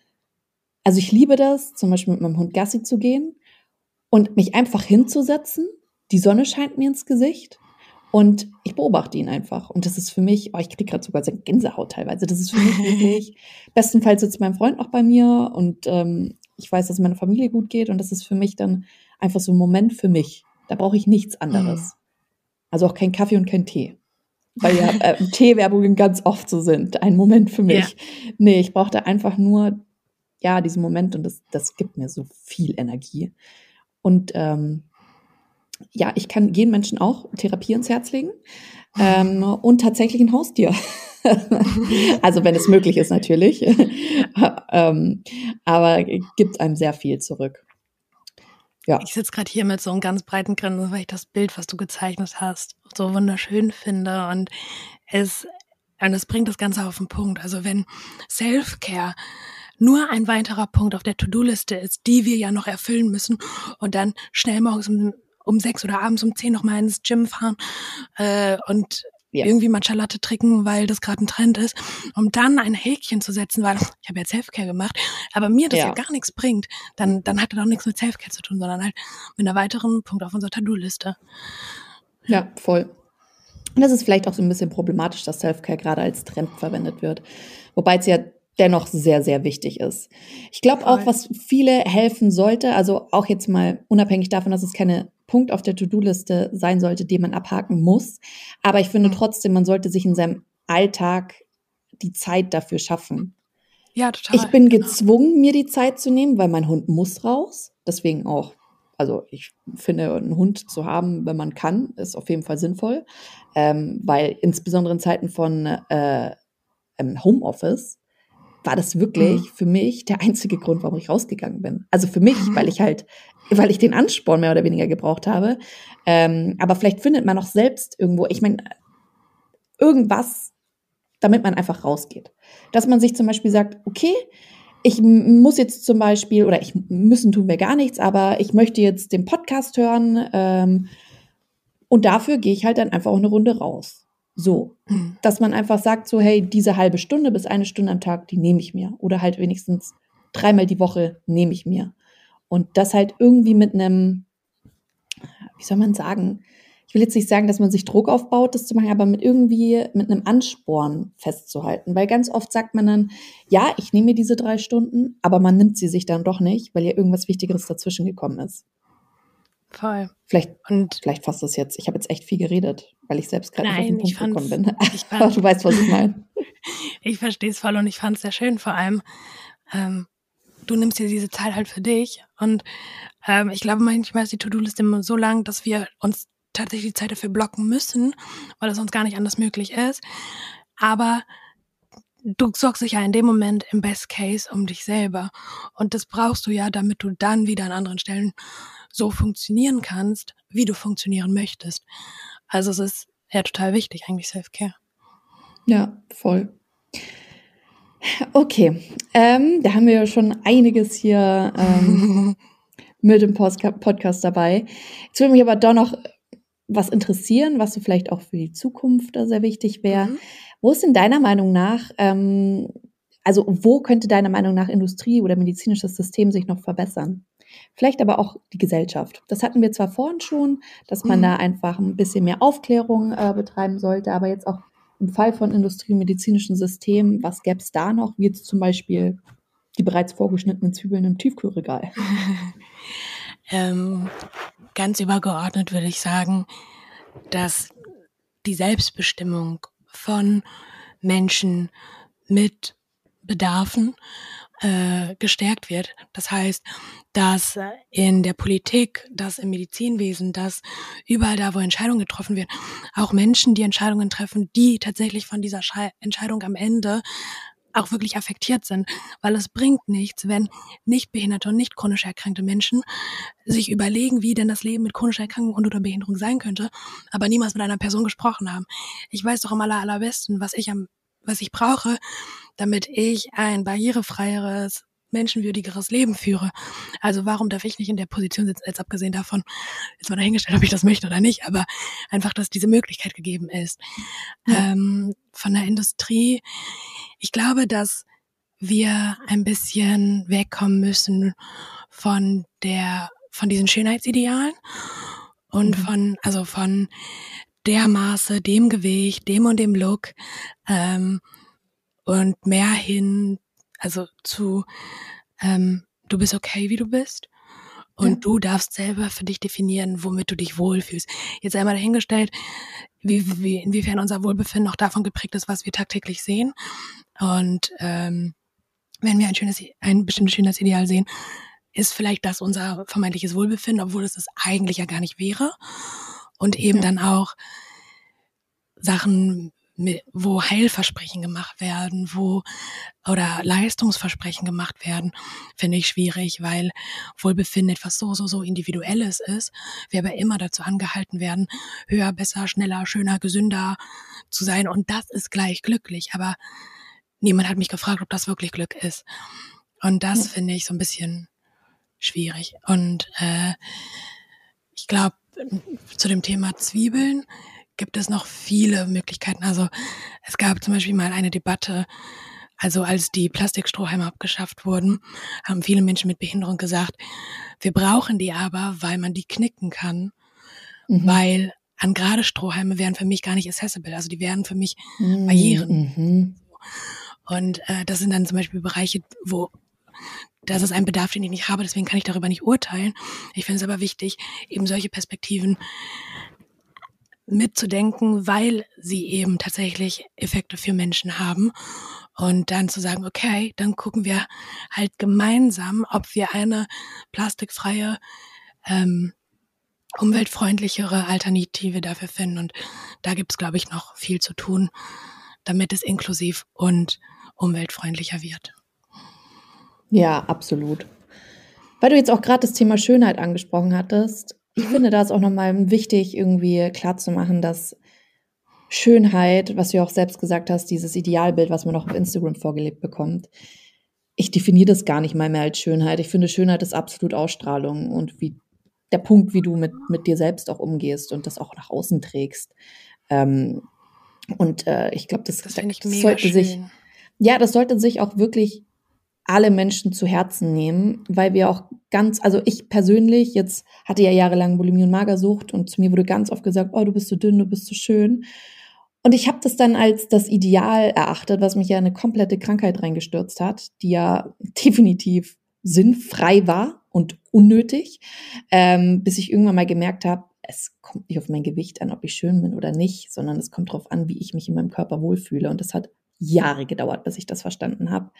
also ich liebe das, zum Beispiel mit meinem Hund Gassi zu gehen und mich einfach hinzusetzen. Die Sonne scheint mir ins Gesicht und ich beobachte ihn einfach. Und das ist für mich, oh, ich kriege gerade sogar so Gänsehaut teilweise. Das ist für mich wirklich, (laughs) bestenfalls sitzt mein Freund noch bei mir und ähm, ich weiß, dass es meiner Familie gut geht und das ist für mich dann einfach so ein Moment für mich. Da brauche ich nichts anderes. Also auch kein Kaffee und kein Tee. Weil ja (laughs) äh, Teewerbungen ganz oft so sind. Ein Moment für mich. Nee, ich brauchte einfach nur, ja, diesen Moment und das, das gibt mir so viel Energie. Und ähm, ja, ich kann jeden Menschen auch Therapie ins Herz legen. Ähm, (laughs) und tatsächlich ein Haustier. (laughs) also wenn es möglich ist natürlich. ähm, aber gibt einem sehr viel zurück. Ja. Ich sitze gerade hier mit so einem ganz breiten Grinsen, weil ich das Bild, was du gezeichnet hast, so wunderschön finde. Und es, und es bringt das Ganze auf den Punkt. Also wenn Self-Care nur ein weiterer Punkt auf der To-Do-Liste ist, die wir ja noch erfüllen müssen und dann schnell morgens um, um sechs oder abends um zehn nochmal ins Gym fahren äh, und Ja. irgendwie Matcha Latte trinken, weil das gerade ein Trend ist, um dann ein Häkchen zu setzen, weil ich habe jetzt Selfcare gemacht, aber mir das ja. Ja. gar nichts bringt, dann, dann hat das auch nichts mit Selfcare zu tun, sondern halt mit einer weiteren Punkt auf unserer To-Do-Liste. Ja, voll. Und das ist vielleicht auch so ein bisschen problematisch, dass Selfcare gerade als Trend verwendet wird. Wobei es ja dennoch sehr, sehr wichtig ist. Ich glaube auch, was viele helfen sollte, also auch jetzt mal unabhängig davon, dass es keine Punkt auf der To-Do-Liste sein sollte, den man abhaken muss. Aber ich finde Mhm. trotzdem, man sollte sich in seinem Alltag die Zeit dafür schaffen. Ja, total. Ich bin genau. gezwungen, mir die Zeit zu nehmen, weil mein Hund muss raus. Deswegen auch. Also ich finde, einen Hund zu haben, wenn man kann, ist auf jeden Fall sinnvoll. Ähm, weil insbesondere in Zeiten von äh, Homeoffice war das wirklich mhm. für mich der einzige Grund, warum ich rausgegangen bin. Also für mich, (laughs) weil ich halt, weil ich den Ansporn mehr oder weniger gebraucht habe. Ähm, aber vielleicht findet man auch selbst irgendwo, ich meine, irgendwas, damit man einfach rausgeht. Dass man sich zum Beispiel sagt, okay, ich muss jetzt zum Beispiel, oder ich müssen tun wir gar nichts, aber ich möchte jetzt den Podcast hören ähm, und dafür gehe ich halt dann einfach auch eine Runde raus. So, dass man einfach sagt, so, hey, diese halbe Stunde bis eine Stunde am Tag, die nehme ich mir. Oder halt wenigstens dreimal die Woche nehme ich mir. Und das halt irgendwie mit einem, wie soll man sagen, ich will jetzt nicht sagen, dass man sich Druck aufbaut, das zu machen, aber mit irgendwie, mit einem Ansporn festzuhalten. Weil ganz oft sagt man dann, ja, ich nehme mir diese drei Stunden, aber man nimmt sie sich dann doch nicht, weil ja irgendwas Wichtigeres dazwischen gekommen ist. Voll. Vielleicht, und vielleicht fasst das jetzt. Ich habe jetzt echt viel geredet, weil ich selbst gerade auf den Punkt gekommen bin. Ich (laughs) fand, aber du weißt, was ich meine. ich verstehe es voll und ich fand es sehr schön. Vor allem, ähm, du nimmst dir diese Zeit halt für dich. Und ähm, ich glaube, manchmal ist die To-Do-Liste immer so lang, dass wir uns tatsächlich die Zeit dafür blocken müssen, weil es sonst gar nicht anders möglich ist. Aber du sorgst dich ja in dem Moment im Best Case um dich selber. Und das brauchst du ja, damit du dann wieder an anderen Stellen so funktionieren kannst, wie du funktionieren möchtest. Also es ist ja total wichtig, eigentlich Self-Care. Ja, voll. Okay, ähm, da haben wir ja schon einiges hier ähm, (laughs) mit dem Podcast dabei. Jetzt würde mich aber doch noch was interessieren, was so vielleicht auch für die Zukunft sehr wichtig wäre. Mhm. Wo ist denn deiner Meinung nach, ähm, also wo könnte deiner Meinung nach Industrie oder medizinisches System sich noch verbessern? Vielleicht aber auch die Gesellschaft. Das hatten wir zwar vorhin schon, dass man mhm. da einfach ein bisschen mehr Aufklärung äh, betreiben sollte, aber jetzt auch im Fall von Industrie medizinischen Systemen, was gäbe es da noch, wie jetzt zum Beispiel die bereits vorgeschnittenen Zwiebeln im Tiefkühlregal? (laughs) ähm, ganz übergeordnet würde ich sagen, dass die Selbstbestimmung von Menschen mit Bedarfen äh, gestärkt wird. Das heißt, dass in der Politik, dass im Medizinwesen, dass überall da, wo Entscheidungen getroffen werden, auch Menschen die Entscheidungen treffen, die tatsächlich von dieser Entscheidung am Ende auch wirklich affektiert sind, weil es bringt nichts, wenn nicht behinderte und nicht chronisch erkrankte Menschen sich überlegen, wie denn das Leben mit chronischer Erkrankung und oder Behinderung sein könnte, aber niemals mit einer Person gesprochen haben. Ich weiß doch am aller, allerbesten, was ich am, was ich brauche, damit ich ein barrierefreieres, menschenwürdigeres Leben führe. Also warum darf ich nicht in der Position sitzen, jetzt abgesehen davon, jetzt mal dahingestellt, ob ich das möchte oder nicht, aber einfach, dass diese Möglichkeit gegeben ist. Ja. Ähm, von der Industrie, ich glaube, dass wir ein bisschen wegkommen müssen von der, von diesen Schönheitsidealen und mhm. von, also von der Maße, dem Gewicht, dem und dem Look ähm, und mehr hin also zu, ähm, du bist okay, wie du bist. Und ja. du darfst selber für dich definieren, womit du dich wohlfühlst. Jetzt einmal dahingestellt, wie, wie, inwiefern unser Wohlbefinden auch davon geprägt ist, was wir tagtäglich sehen. Und ähm, wenn wir ein schönes, ein bestimmtes schönes Ideal sehen, ist vielleicht das unser vermeintliches Wohlbefinden, obwohl es das eigentlich ja gar nicht wäre. Und eben ja. dann auch Sachen wo Heilversprechen gemacht werden, wo oder Leistungsversprechen gemacht werden, finde ich schwierig, weil Wohlbefinden etwas so, so, so Individuelles ist. Wir aber immer dazu angehalten werden, höher, besser, schneller, schöner, gesünder zu sein. Und das ist gleich glücklich. Aber niemand hat mich gefragt, ob das wirklich Glück ist. Und das finde ich so ein bisschen schwierig. Und äh, ich glaube, zu dem Thema Zwiebeln gibt es noch viele Möglichkeiten. Also es gab zum Beispiel mal eine Debatte, also als die Plastikstrohhalme abgeschafft wurden, haben viele Menschen mit Behinderung gesagt, wir brauchen die aber, weil man die knicken kann, mhm. weil an gerade Strohhalme wären für mich gar nicht accessible. Also die wären für mich mhm. Barrieren. Mhm. Und äh, das sind dann zum Beispiel Bereiche, wo das ist ein Bedarf, den ich nicht habe, deswegen kann ich darüber nicht urteilen. Ich finde es aber wichtig, eben solche Perspektiven mitzudenken, weil sie eben tatsächlich Effekte für Menschen haben. Und dann zu sagen, okay, dann gucken wir halt gemeinsam, ob wir eine plastikfreie, ähm, umweltfreundlichere Alternative dafür finden. Und da gibt es, glaube ich, noch viel zu tun, damit es inklusiv und umweltfreundlicher wird. Ja, absolut. Weil du jetzt auch gerade das Thema Schönheit angesprochen hattest, ich finde, da ist auch nochmal wichtig, irgendwie klarzumachen, dass Schönheit, was du ja auch selbst gesagt hast, dieses Idealbild, was man auch auf Instagram vorgelebt bekommt, ich definiere das gar nicht mal mehr als Schönheit. Ich finde, Schönheit ist absolut Ausstrahlung und wie der Punkt, wie du mit, mit dir selbst auch umgehst und das auch nach außen trägst. Ähm, und äh, ich glaube, das, das, das sollte schön. sich, ja, das sollte sich auch wirklich alle Menschen zu Herzen nehmen, weil wir auch ganz, also ich persönlich, jetzt hatte ja jahrelang Bulimie und Magersucht und zu mir wurde ganz oft gesagt, oh, du bist so dünn, du bist so schön. Und ich habe das dann als das Ideal erachtet, was mich ja eine komplette Krankheit reingestürzt hat, die ja (laughs) definitiv sinnfrei war und unnötig, ähm, bis ich irgendwann mal gemerkt habe, es kommt nicht auf mein Gewicht an, ob ich schön bin oder nicht, sondern es kommt darauf an, wie ich mich in meinem Körper wohlfühle. Und das hat Jahre gedauert, bis ich das verstanden habe.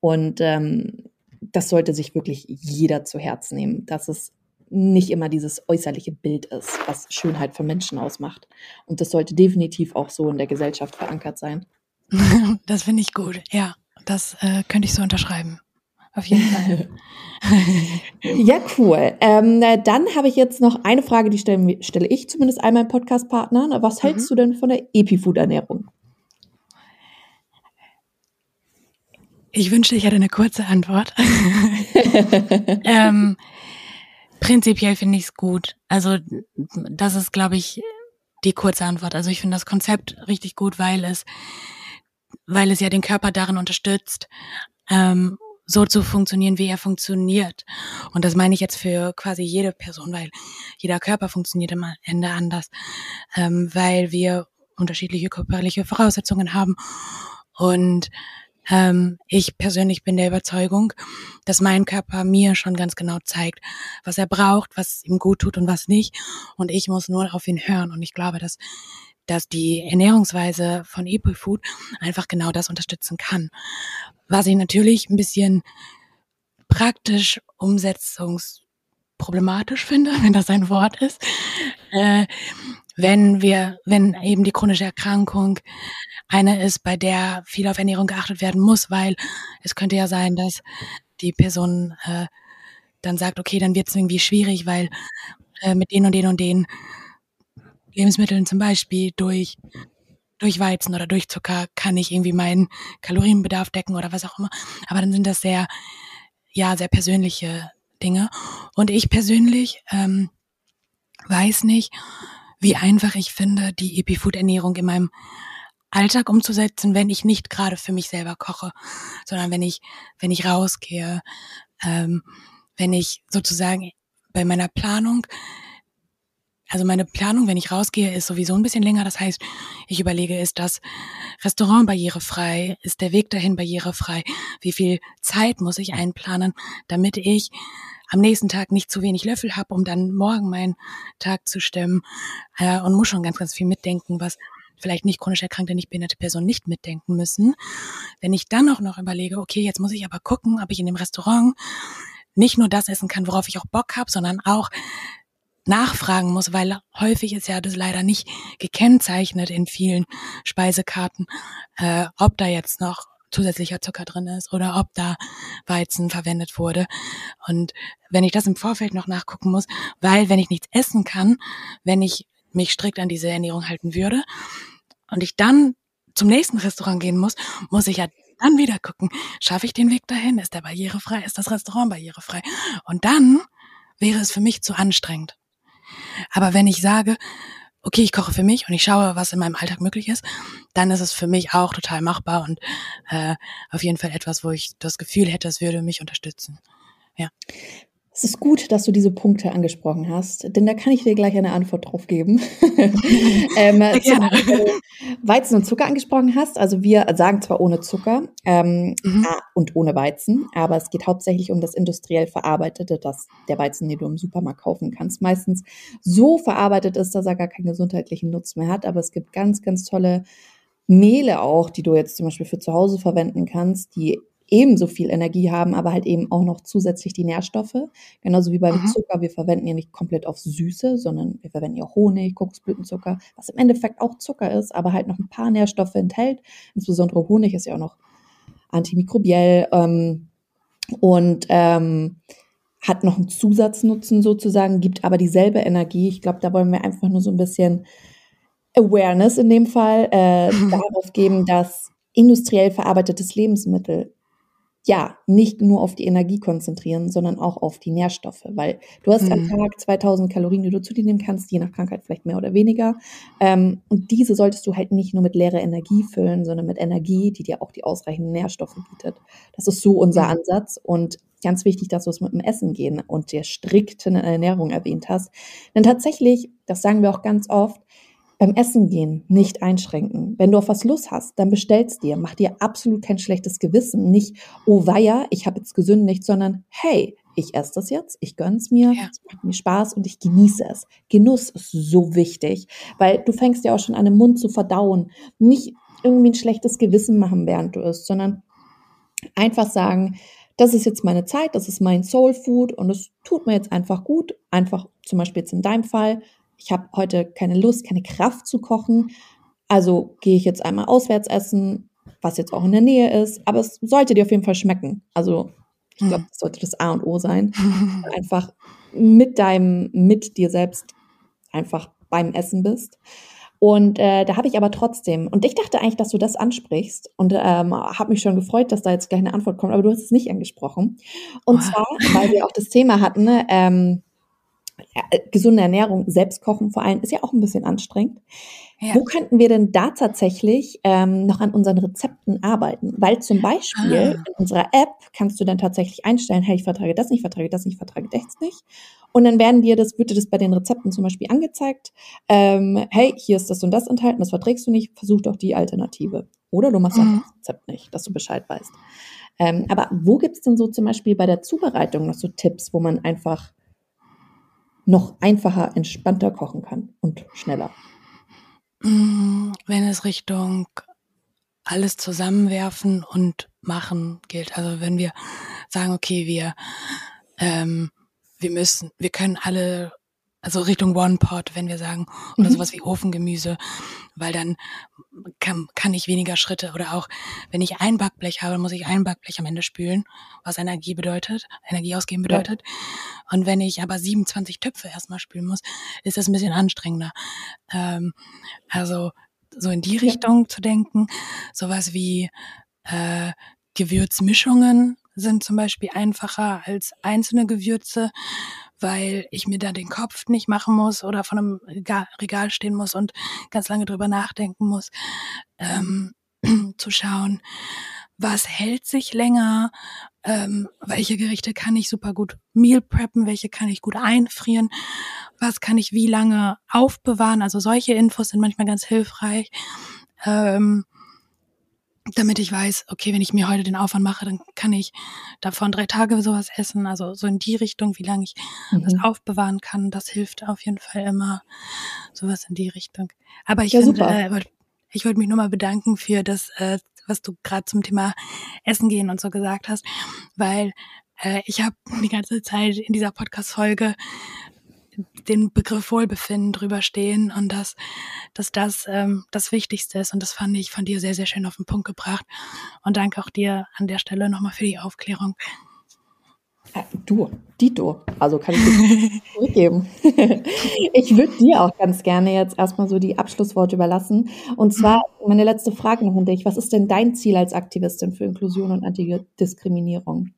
Und ähm, das sollte sich wirklich jeder zu Herzen nehmen, dass es nicht immer dieses äußerliche Bild ist, was Schönheit für Menschen ausmacht. Und das sollte definitiv auch so in der Gesellschaft verankert sein. (laughs) Das finde ich gut, ja. Das äh, könnte ich so unterschreiben. Auf jeden Fall. (laughs) ja, cool. Ähm, dann habe ich jetzt noch eine Frage, die stelle, stelle ich zumindest einmal im Podcast-Partner. Was hältst mhm. du denn von der Epifood-Ernährung? Ich wünschte, ich hätte eine kurze Antwort. (laughs) ähm, prinzipiell finde ich es gut. Also das ist, glaube ich, die kurze Antwort. Also ich finde das Konzept richtig gut, weil es, weil es ja den Körper darin unterstützt, ähm, so zu funktionieren, wie er funktioniert. Und das meine ich jetzt für quasi jede Person, weil jeder Körper funktioniert am Ende anders, ähm, weil wir unterschiedliche körperliche Voraussetzungen haben und ähm, ich persönlich bin der Überzeugung, dass mein Körper mir schon ganz genau zeigt, was er braucht, was ihm gut tut und was nicht. Und ich muss nur auf ihn hören. Und ich glaube, dass, dass die Ernährungsweise von EpiFood einfach genau das unterstützen kann. Was ich natürlich ein bisschen praktisch umsetzungsproblematisch finde, (laughs) wenn das ein Wort ist, äh, wenn wir, wenn eben die chronische Erkrankung eine ist, bei der viel auf Ernährung geachtet werden muss, weil es könnte ja sein, dass die Person äh, dann sagt, okay, dann wird es irgendwie schwierig, weil äh, mit den und den und den Lebensmitteln zum Beispiel durch durch Weizen oder durch Zucker kann ich irgendwie meinen Kalorienbedarf decken oder was auch immer. Aber dann sind das sehr, ja, sehr persönliche Dinge. Und ich persönlich ähm, weiß nicht, wie einfach ich finde, die Epifood-Ernährung in meinem Alltag umzusetzen, wenn ich nicht gerade für mich selber koche, sondern wenn ich, wenn ich rausgehe, ähm, wenn ich sozusagen bei meiner Planung, also meine Planung, wenn ich rausgehe, ist sowieso ein bisschen länger. Das heißt, ich überlege, ist das Restaurant barrierefrei? Ist der Weg dahin barrierefrei? Wie viel Zeit muss ich einplanen, damit ich am nächsten Tag nicht zu wenig Löffel habe, um dann morgen meinen Tag zu stemmen äh, und muss schon ganz, ganz viel mitdenken, was vielleicht nicht chronisch erkrankte, nicht behinderte Personen nicht mitdenken müssen. Wenn ich dann auch noch überlege, okay, jetzt muss ich aber gucken, ob ich in dem Restaurant nicht nur das essen kann, worauf ich auch Bock habe, sondern auch nachfragen muss, weil häufig ist ja das leider nicht gekennzeichnet in vielen Speisekarten, äh, ob da jetzt noch zusätzlicher Zucker drin ist oder ob da Weizen verwendet wurde. Und wenn ich das im Vorfeld noch nachgucken muss, weil wenn ich nichts essen kann, wenn ich mich strikt an diese Ernährung halten würde und ich dann zum nächsten Restaurant gehen muss, muss ich ja dann wieder gucken, schaffe ich den Weg dahin? Ist der barrierefrei? Ist das Restaurant barrierefrei? Und dann wäre es für mich zu anstrengend. Aber wenn ich sage, okay, ich koche für mich und ich schaue, was in meinem Alltag möglich ist, dann ist es für mich auch total machbar und äh, auf jeden Fall etwas, wo ich das Gefühl hätte, es würde mich unterstützen. Ja. Es ist gut, dass du diese Punkte angesprochen hast, denn da kann ich dir gleich eine Antwort drauf geben. (laughs) ähm, Gerne. Weizen und Zucker angesprochen hast. Also wir sagen zwar ohne Zucker ähm, Mhm. ah, und ohne Weizen, aber es geht hauptsächlich um das industriell verarbeitete, das der Weizen, den du im Supermarkt kaufen kannst, meistens so verarbeitet ist, dass er gar keinen gesundheitlichen Nutzen mehr hat. Aber es gibt ganz, ganz tolle Mehle auch, die du jetzt zum Beispiel für zu Hause verwenden kannst, die ebenso viel Energie haben, aber halt eben auch noch zusätzlich die Nährstoffe. Genauso wie beim Mhm. Zucker. Wir verwenden ja nicht komplett auf Süße, sondern wir verwenden ja Honig, Kokosblütenzucker, was im Endeffekt auch Zucker ist, aber halt noch ein paar Nährstoffe enthält. Insbesondere Honig ist ja auch noch antimikrobiell ähm, und ähm, hat noch einen Zusatznutzen sozusagen, gibt aber dieselbe Energie. Ich glaube, da wollen wir einfach nur so ein bisschen Awareness in dem Fall äh, (laughs) darauf geben, dass industriell verarbeitetes Lebensmittel ja nicht nur auf die Energie konzentrieren, sondern auch auf die Nährstoffe, weil du hast am Mhm. Tag 2000 Kalorien, die du zu dir nehmen kannst, je nach Krankheit vielleicht mehr oder weniger. Ähm, und diese solltest du halt nicht nur mit leerer Energie füllen, sondern mit Energie, die dir auch die ausreichenden Nährstoffe bietet. Das ist so unser Mhm. Ansatz und ganz wichtig, dass du es mit dem Essen gehen und der strikten Ernährung erwähnt hast. Denn tatsächlich, das sagen wir auch ganz oft, beim Essen gehen nicht einschränken. Wenn du auf was Lust hast, dann bestellst dir. Mach dir absolut kein schlechtes Gewissen. Nicht, oh weia, ich habe jetzt gesündigt, sondern hey, ich esse das jetzt, ich gönn's mir, Ja. es macht mir Spaß und ich genieße es. Genuss ist so wichtig, weil du fängst ja auch schon an, im Mund zu verdauen. Nicht irgendwie ein schlechtes Gewissen machen, während du isst, sondern einfach sagen, das ist jetzt meine Zeit, das ist mein Soul Food und es tut mir jetzt einfach gut. Einfach zum Beispiel jetzt in deinem Fall, ich habe heute keine Lust, keine Kraft zu kochen, also gehe ich jetzt einmal auswärts essen, was jetzt auch in der Nähe ist, aber es sollte dir auf jeden Fall schmecken. Also ich glaube, das sollte das A und O sein. (laughs) Einfach mit deinem, mit dir selbst einfach beim Essen bist. Und äh, da habe ich aber trotzdem, und ich dachte eigentlich, dass du das ansprichst und ähm, habe mich schon gefreut, dass da jetzt gleich eine Antwort kommt, aber du hast es nicht angesprochen. Und Wow. zwar, weil wir auch das Thema hatten, ne, ähm, äh, gesunde Ernährung, selbst kochen vor allem, ist ja auch ein bisschen anstrengend. Ja. Wo könnten wir denn da tatsächlich ähm, noch an unseren Rezepten arbeiten? Weil zum Beispiel Ah. in unserer App kannst du dann tatsächlich einstellen, hey, ich vertrage das nicht, vertrage das nicht, vertrage das nicht. Und dann werden dir das, wird dir das bei den Rezepten zum Beispiel angezeigt, ähm, hey, hier ist das und das enthalten, das verträgst du nicht, versuch doch die Alternative. Oder du machst Mhm. das Rezept nicht, dass du Bescheid weißt. Ähm, aber wo gibt's denn so zum Beispiel bei der Zubereitung noch so Tipps, wo man einfach noch einfacher, entspannter kochen kann und schneller? Wenn es Richtung alles zusammenwerfen und machen gilt. Also wenn wir sagen, okay, wir, ähm, wir müssen, wir können alle, also Richtung One Pot, wenn wir sagen, oder Mhm. sowas wie Ofengemüse, weil dann kann, kann ich weniger Schritte oder auch, wenn ich ein Backblech habe, muss ich ein Backblech am Ende spülen, was Energie bedeutet, Energie ausgeben Ja. bedeutet. Und wenn ich aber 27 Töpfe erstmal spülen muss, ist das ein bisschen anstrengender. Ähm, also so in die Ja. Richtung zu denken, sowas wie äh, Gewürzmischungen sind zum Beispiel einfacher als einzelne Gewürze, weil ich mir da den Kopf nicht machen muss oder von einem Regal, Regal stehen muss und ganz lange drüber nachdenken muss, ähm, (clears throat) zu schauen, was hält sich länger, ähm, welche Gerichte kann ich super gut meal preppen, welche kann ich gut einfrieren, was kann ich wie lange aufbewahren. Also solche Infos sind manchmal ganz hilfreich. Ähm, damit ich weiß, okay, wenn ich mir heute den Aufwand mache, dann kann ich davon drei Tage sowas essen. Also so in die Richtung, wie lange ich das Mhm. aufbewahren kann, das hilft auf jeden Fall immer. Sowas in die Richtung. Aber ich Ja, super. äh, ich wollte mich nur mal bedanken für das, äh, was du gerade zum Thema Essen gehen und so gesagt hast, weil äh, ich habe die ganze Zeit in dieser Podcast-Folge den Begriff Wohlbefinden drüber stehen und dass, dass das ähm, das Wichtigste ist. Und das fand ich von dir sehr, sehr schön auf den Punkt gebracht. Und danke auch dir an der Stelle nochmal für die Aufklärung. Äh, Du, Dito, also kann ich dir (laughs) zurückgeben. (laughs) Ich würde dir auch ganz gerne jetzt erstmal so die Abschlussworte überlassen. Und zwar meine letzte Frage noch an dich. Was ist denn dein Ziel als Aktivistin für Inklusion und Antidiskriminierung?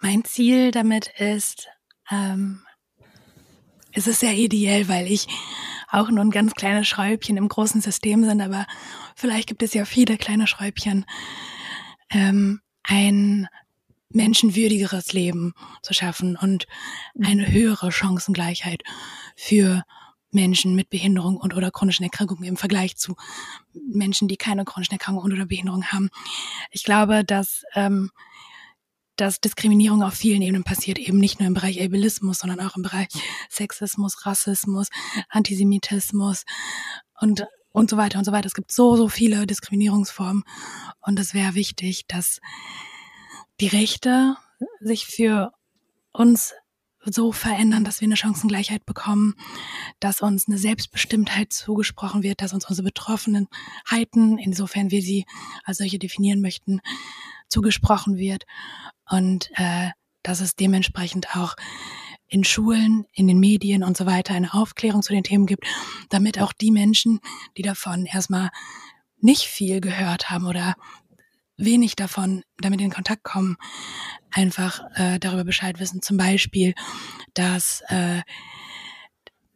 Mein Ziel damit ist, ähm, es ist sehr ideell, weil ich auch nur ein ganz kleines Schräubchen im großen System sind, aber vielleicht gibt es ja viele kleine Schräubchen. Ähm, ein menschenwürdigeres Leben zu schaffen und eine höhere Chancengleichheit für Menschen mit Behinderung und oder chronischen Erkrankungen im Vergleich zu Menschen, die keine chronischen Erkrankungen oder Behinderung haben. Ich glaube, dass, ähm, dass Diskriminierung auf vielen Ebenen passiert, eben nicht nur im Bereich Ableismus, sondern auch im Bereich Sexismus, Rassismus, Antisemitismus und und so weiter und so weiter. Es gibt so, so viele Diskriminierungsformen und es wäre wichtig, dass die Rechte sich für uns so verändern, dass wir eine Chancengleichheit bekommen, dass uns eine Selbstbestimmtheit zugesprochen wird, dass uns unsere Betroffenheiten, insofern wir sie als solche definieren möchten, zugesprochen wird und äh, dass es dementsprechend auch in Schulen, in den Medien und so weiter eine Aufklärung zu den Themen gibt, damit auch die Menschen, die davon erstmal nicht viel gehört haben oder wenig davon damit in Kontakt kommen, einfach äh, darüber Bescheid wissen. Zum Beispiel, dass, äh,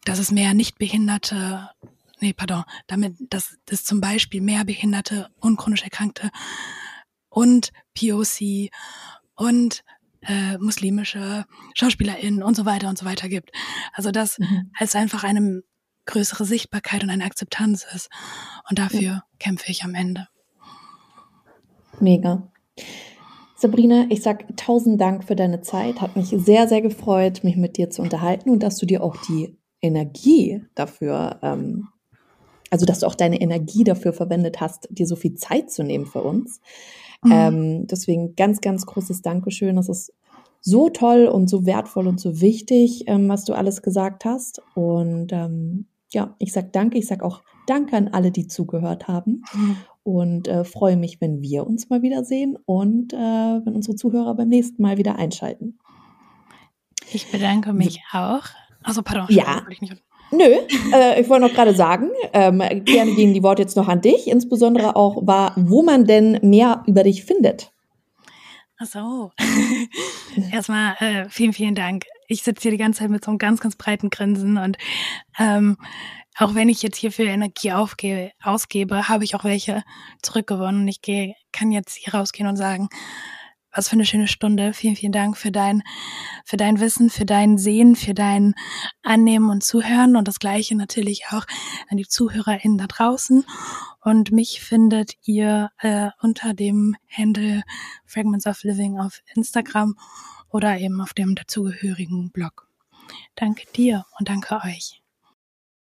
dass es mehr Nichtbehinderte, nee, pardon, damit, dass es zum Beispiel mehr Behinderte und chronisch Erkrankte und POC und äh, muslimische SchauspielerInnen und so weiter und so weiter gibt. Also dass mhm. es einfach eine größere Sichtbarkeit und eine Akzeptanz ist. Und dafür ja. kämpfe ich am Ende. Mega. Sabrina, ich sag tausend Dank für deine Zeit. Hat mich sehr, sehr gefreut, mich mit dir zu unterhalten und dass du dir auch die Energie dafür, ähm, also dass du auch deine Energie dafür verwendet hast, dir so viel Zeit zu nehmen für uns. Mhm. Ähm, deswegen ganz, ganz großes Dankeschön. Das ist so toll und so wertvoll und so wichtig, ähm, was du alles gesagt hast. Und ähm, ja, ich sag danke. Ich sag auch danke an alle, die zugehört haben. Mhm und äh, freue mich, wenn wir uns mal wiedersehen und äh, wenn unsere Zuhörer beim nächsten Mal wieder einschalten. Ich bedanke mich auch. Also pardon. Ja. Nö, äh, ich wollte noch gerade sagen, ähm, gerne gehen die Worte jetzt noch an dich, insbesondere auch war, wo man denn mehr über dich findet. Ach so. (laughs) Erstmal äh, vielen, vielen Dank. Ich sitze hier die ganze Zeit mit so einem ganz, ganz breiten Grinsen und ähm, auch wenn ich jetzt hierfür Energie aufgebe, ausgebe, habe ich auch welche zurückgewonnen. Und ich gehe, kann jetzt hier rausgehen und sagen, was für eine schöne Stunde. Vielen, vielen Dank für dein, für dein Wissen, für dein Sehen, für dein Annehmen und Zuhören und das Gleiche natürlich auch an die ZuhörerInnen da draußen. Und mich findet ihr äh, unter dem Handle Fragments of Living auf Instagram oder eben auf dem dazugehörigen Blog. Danke dir und danke euch.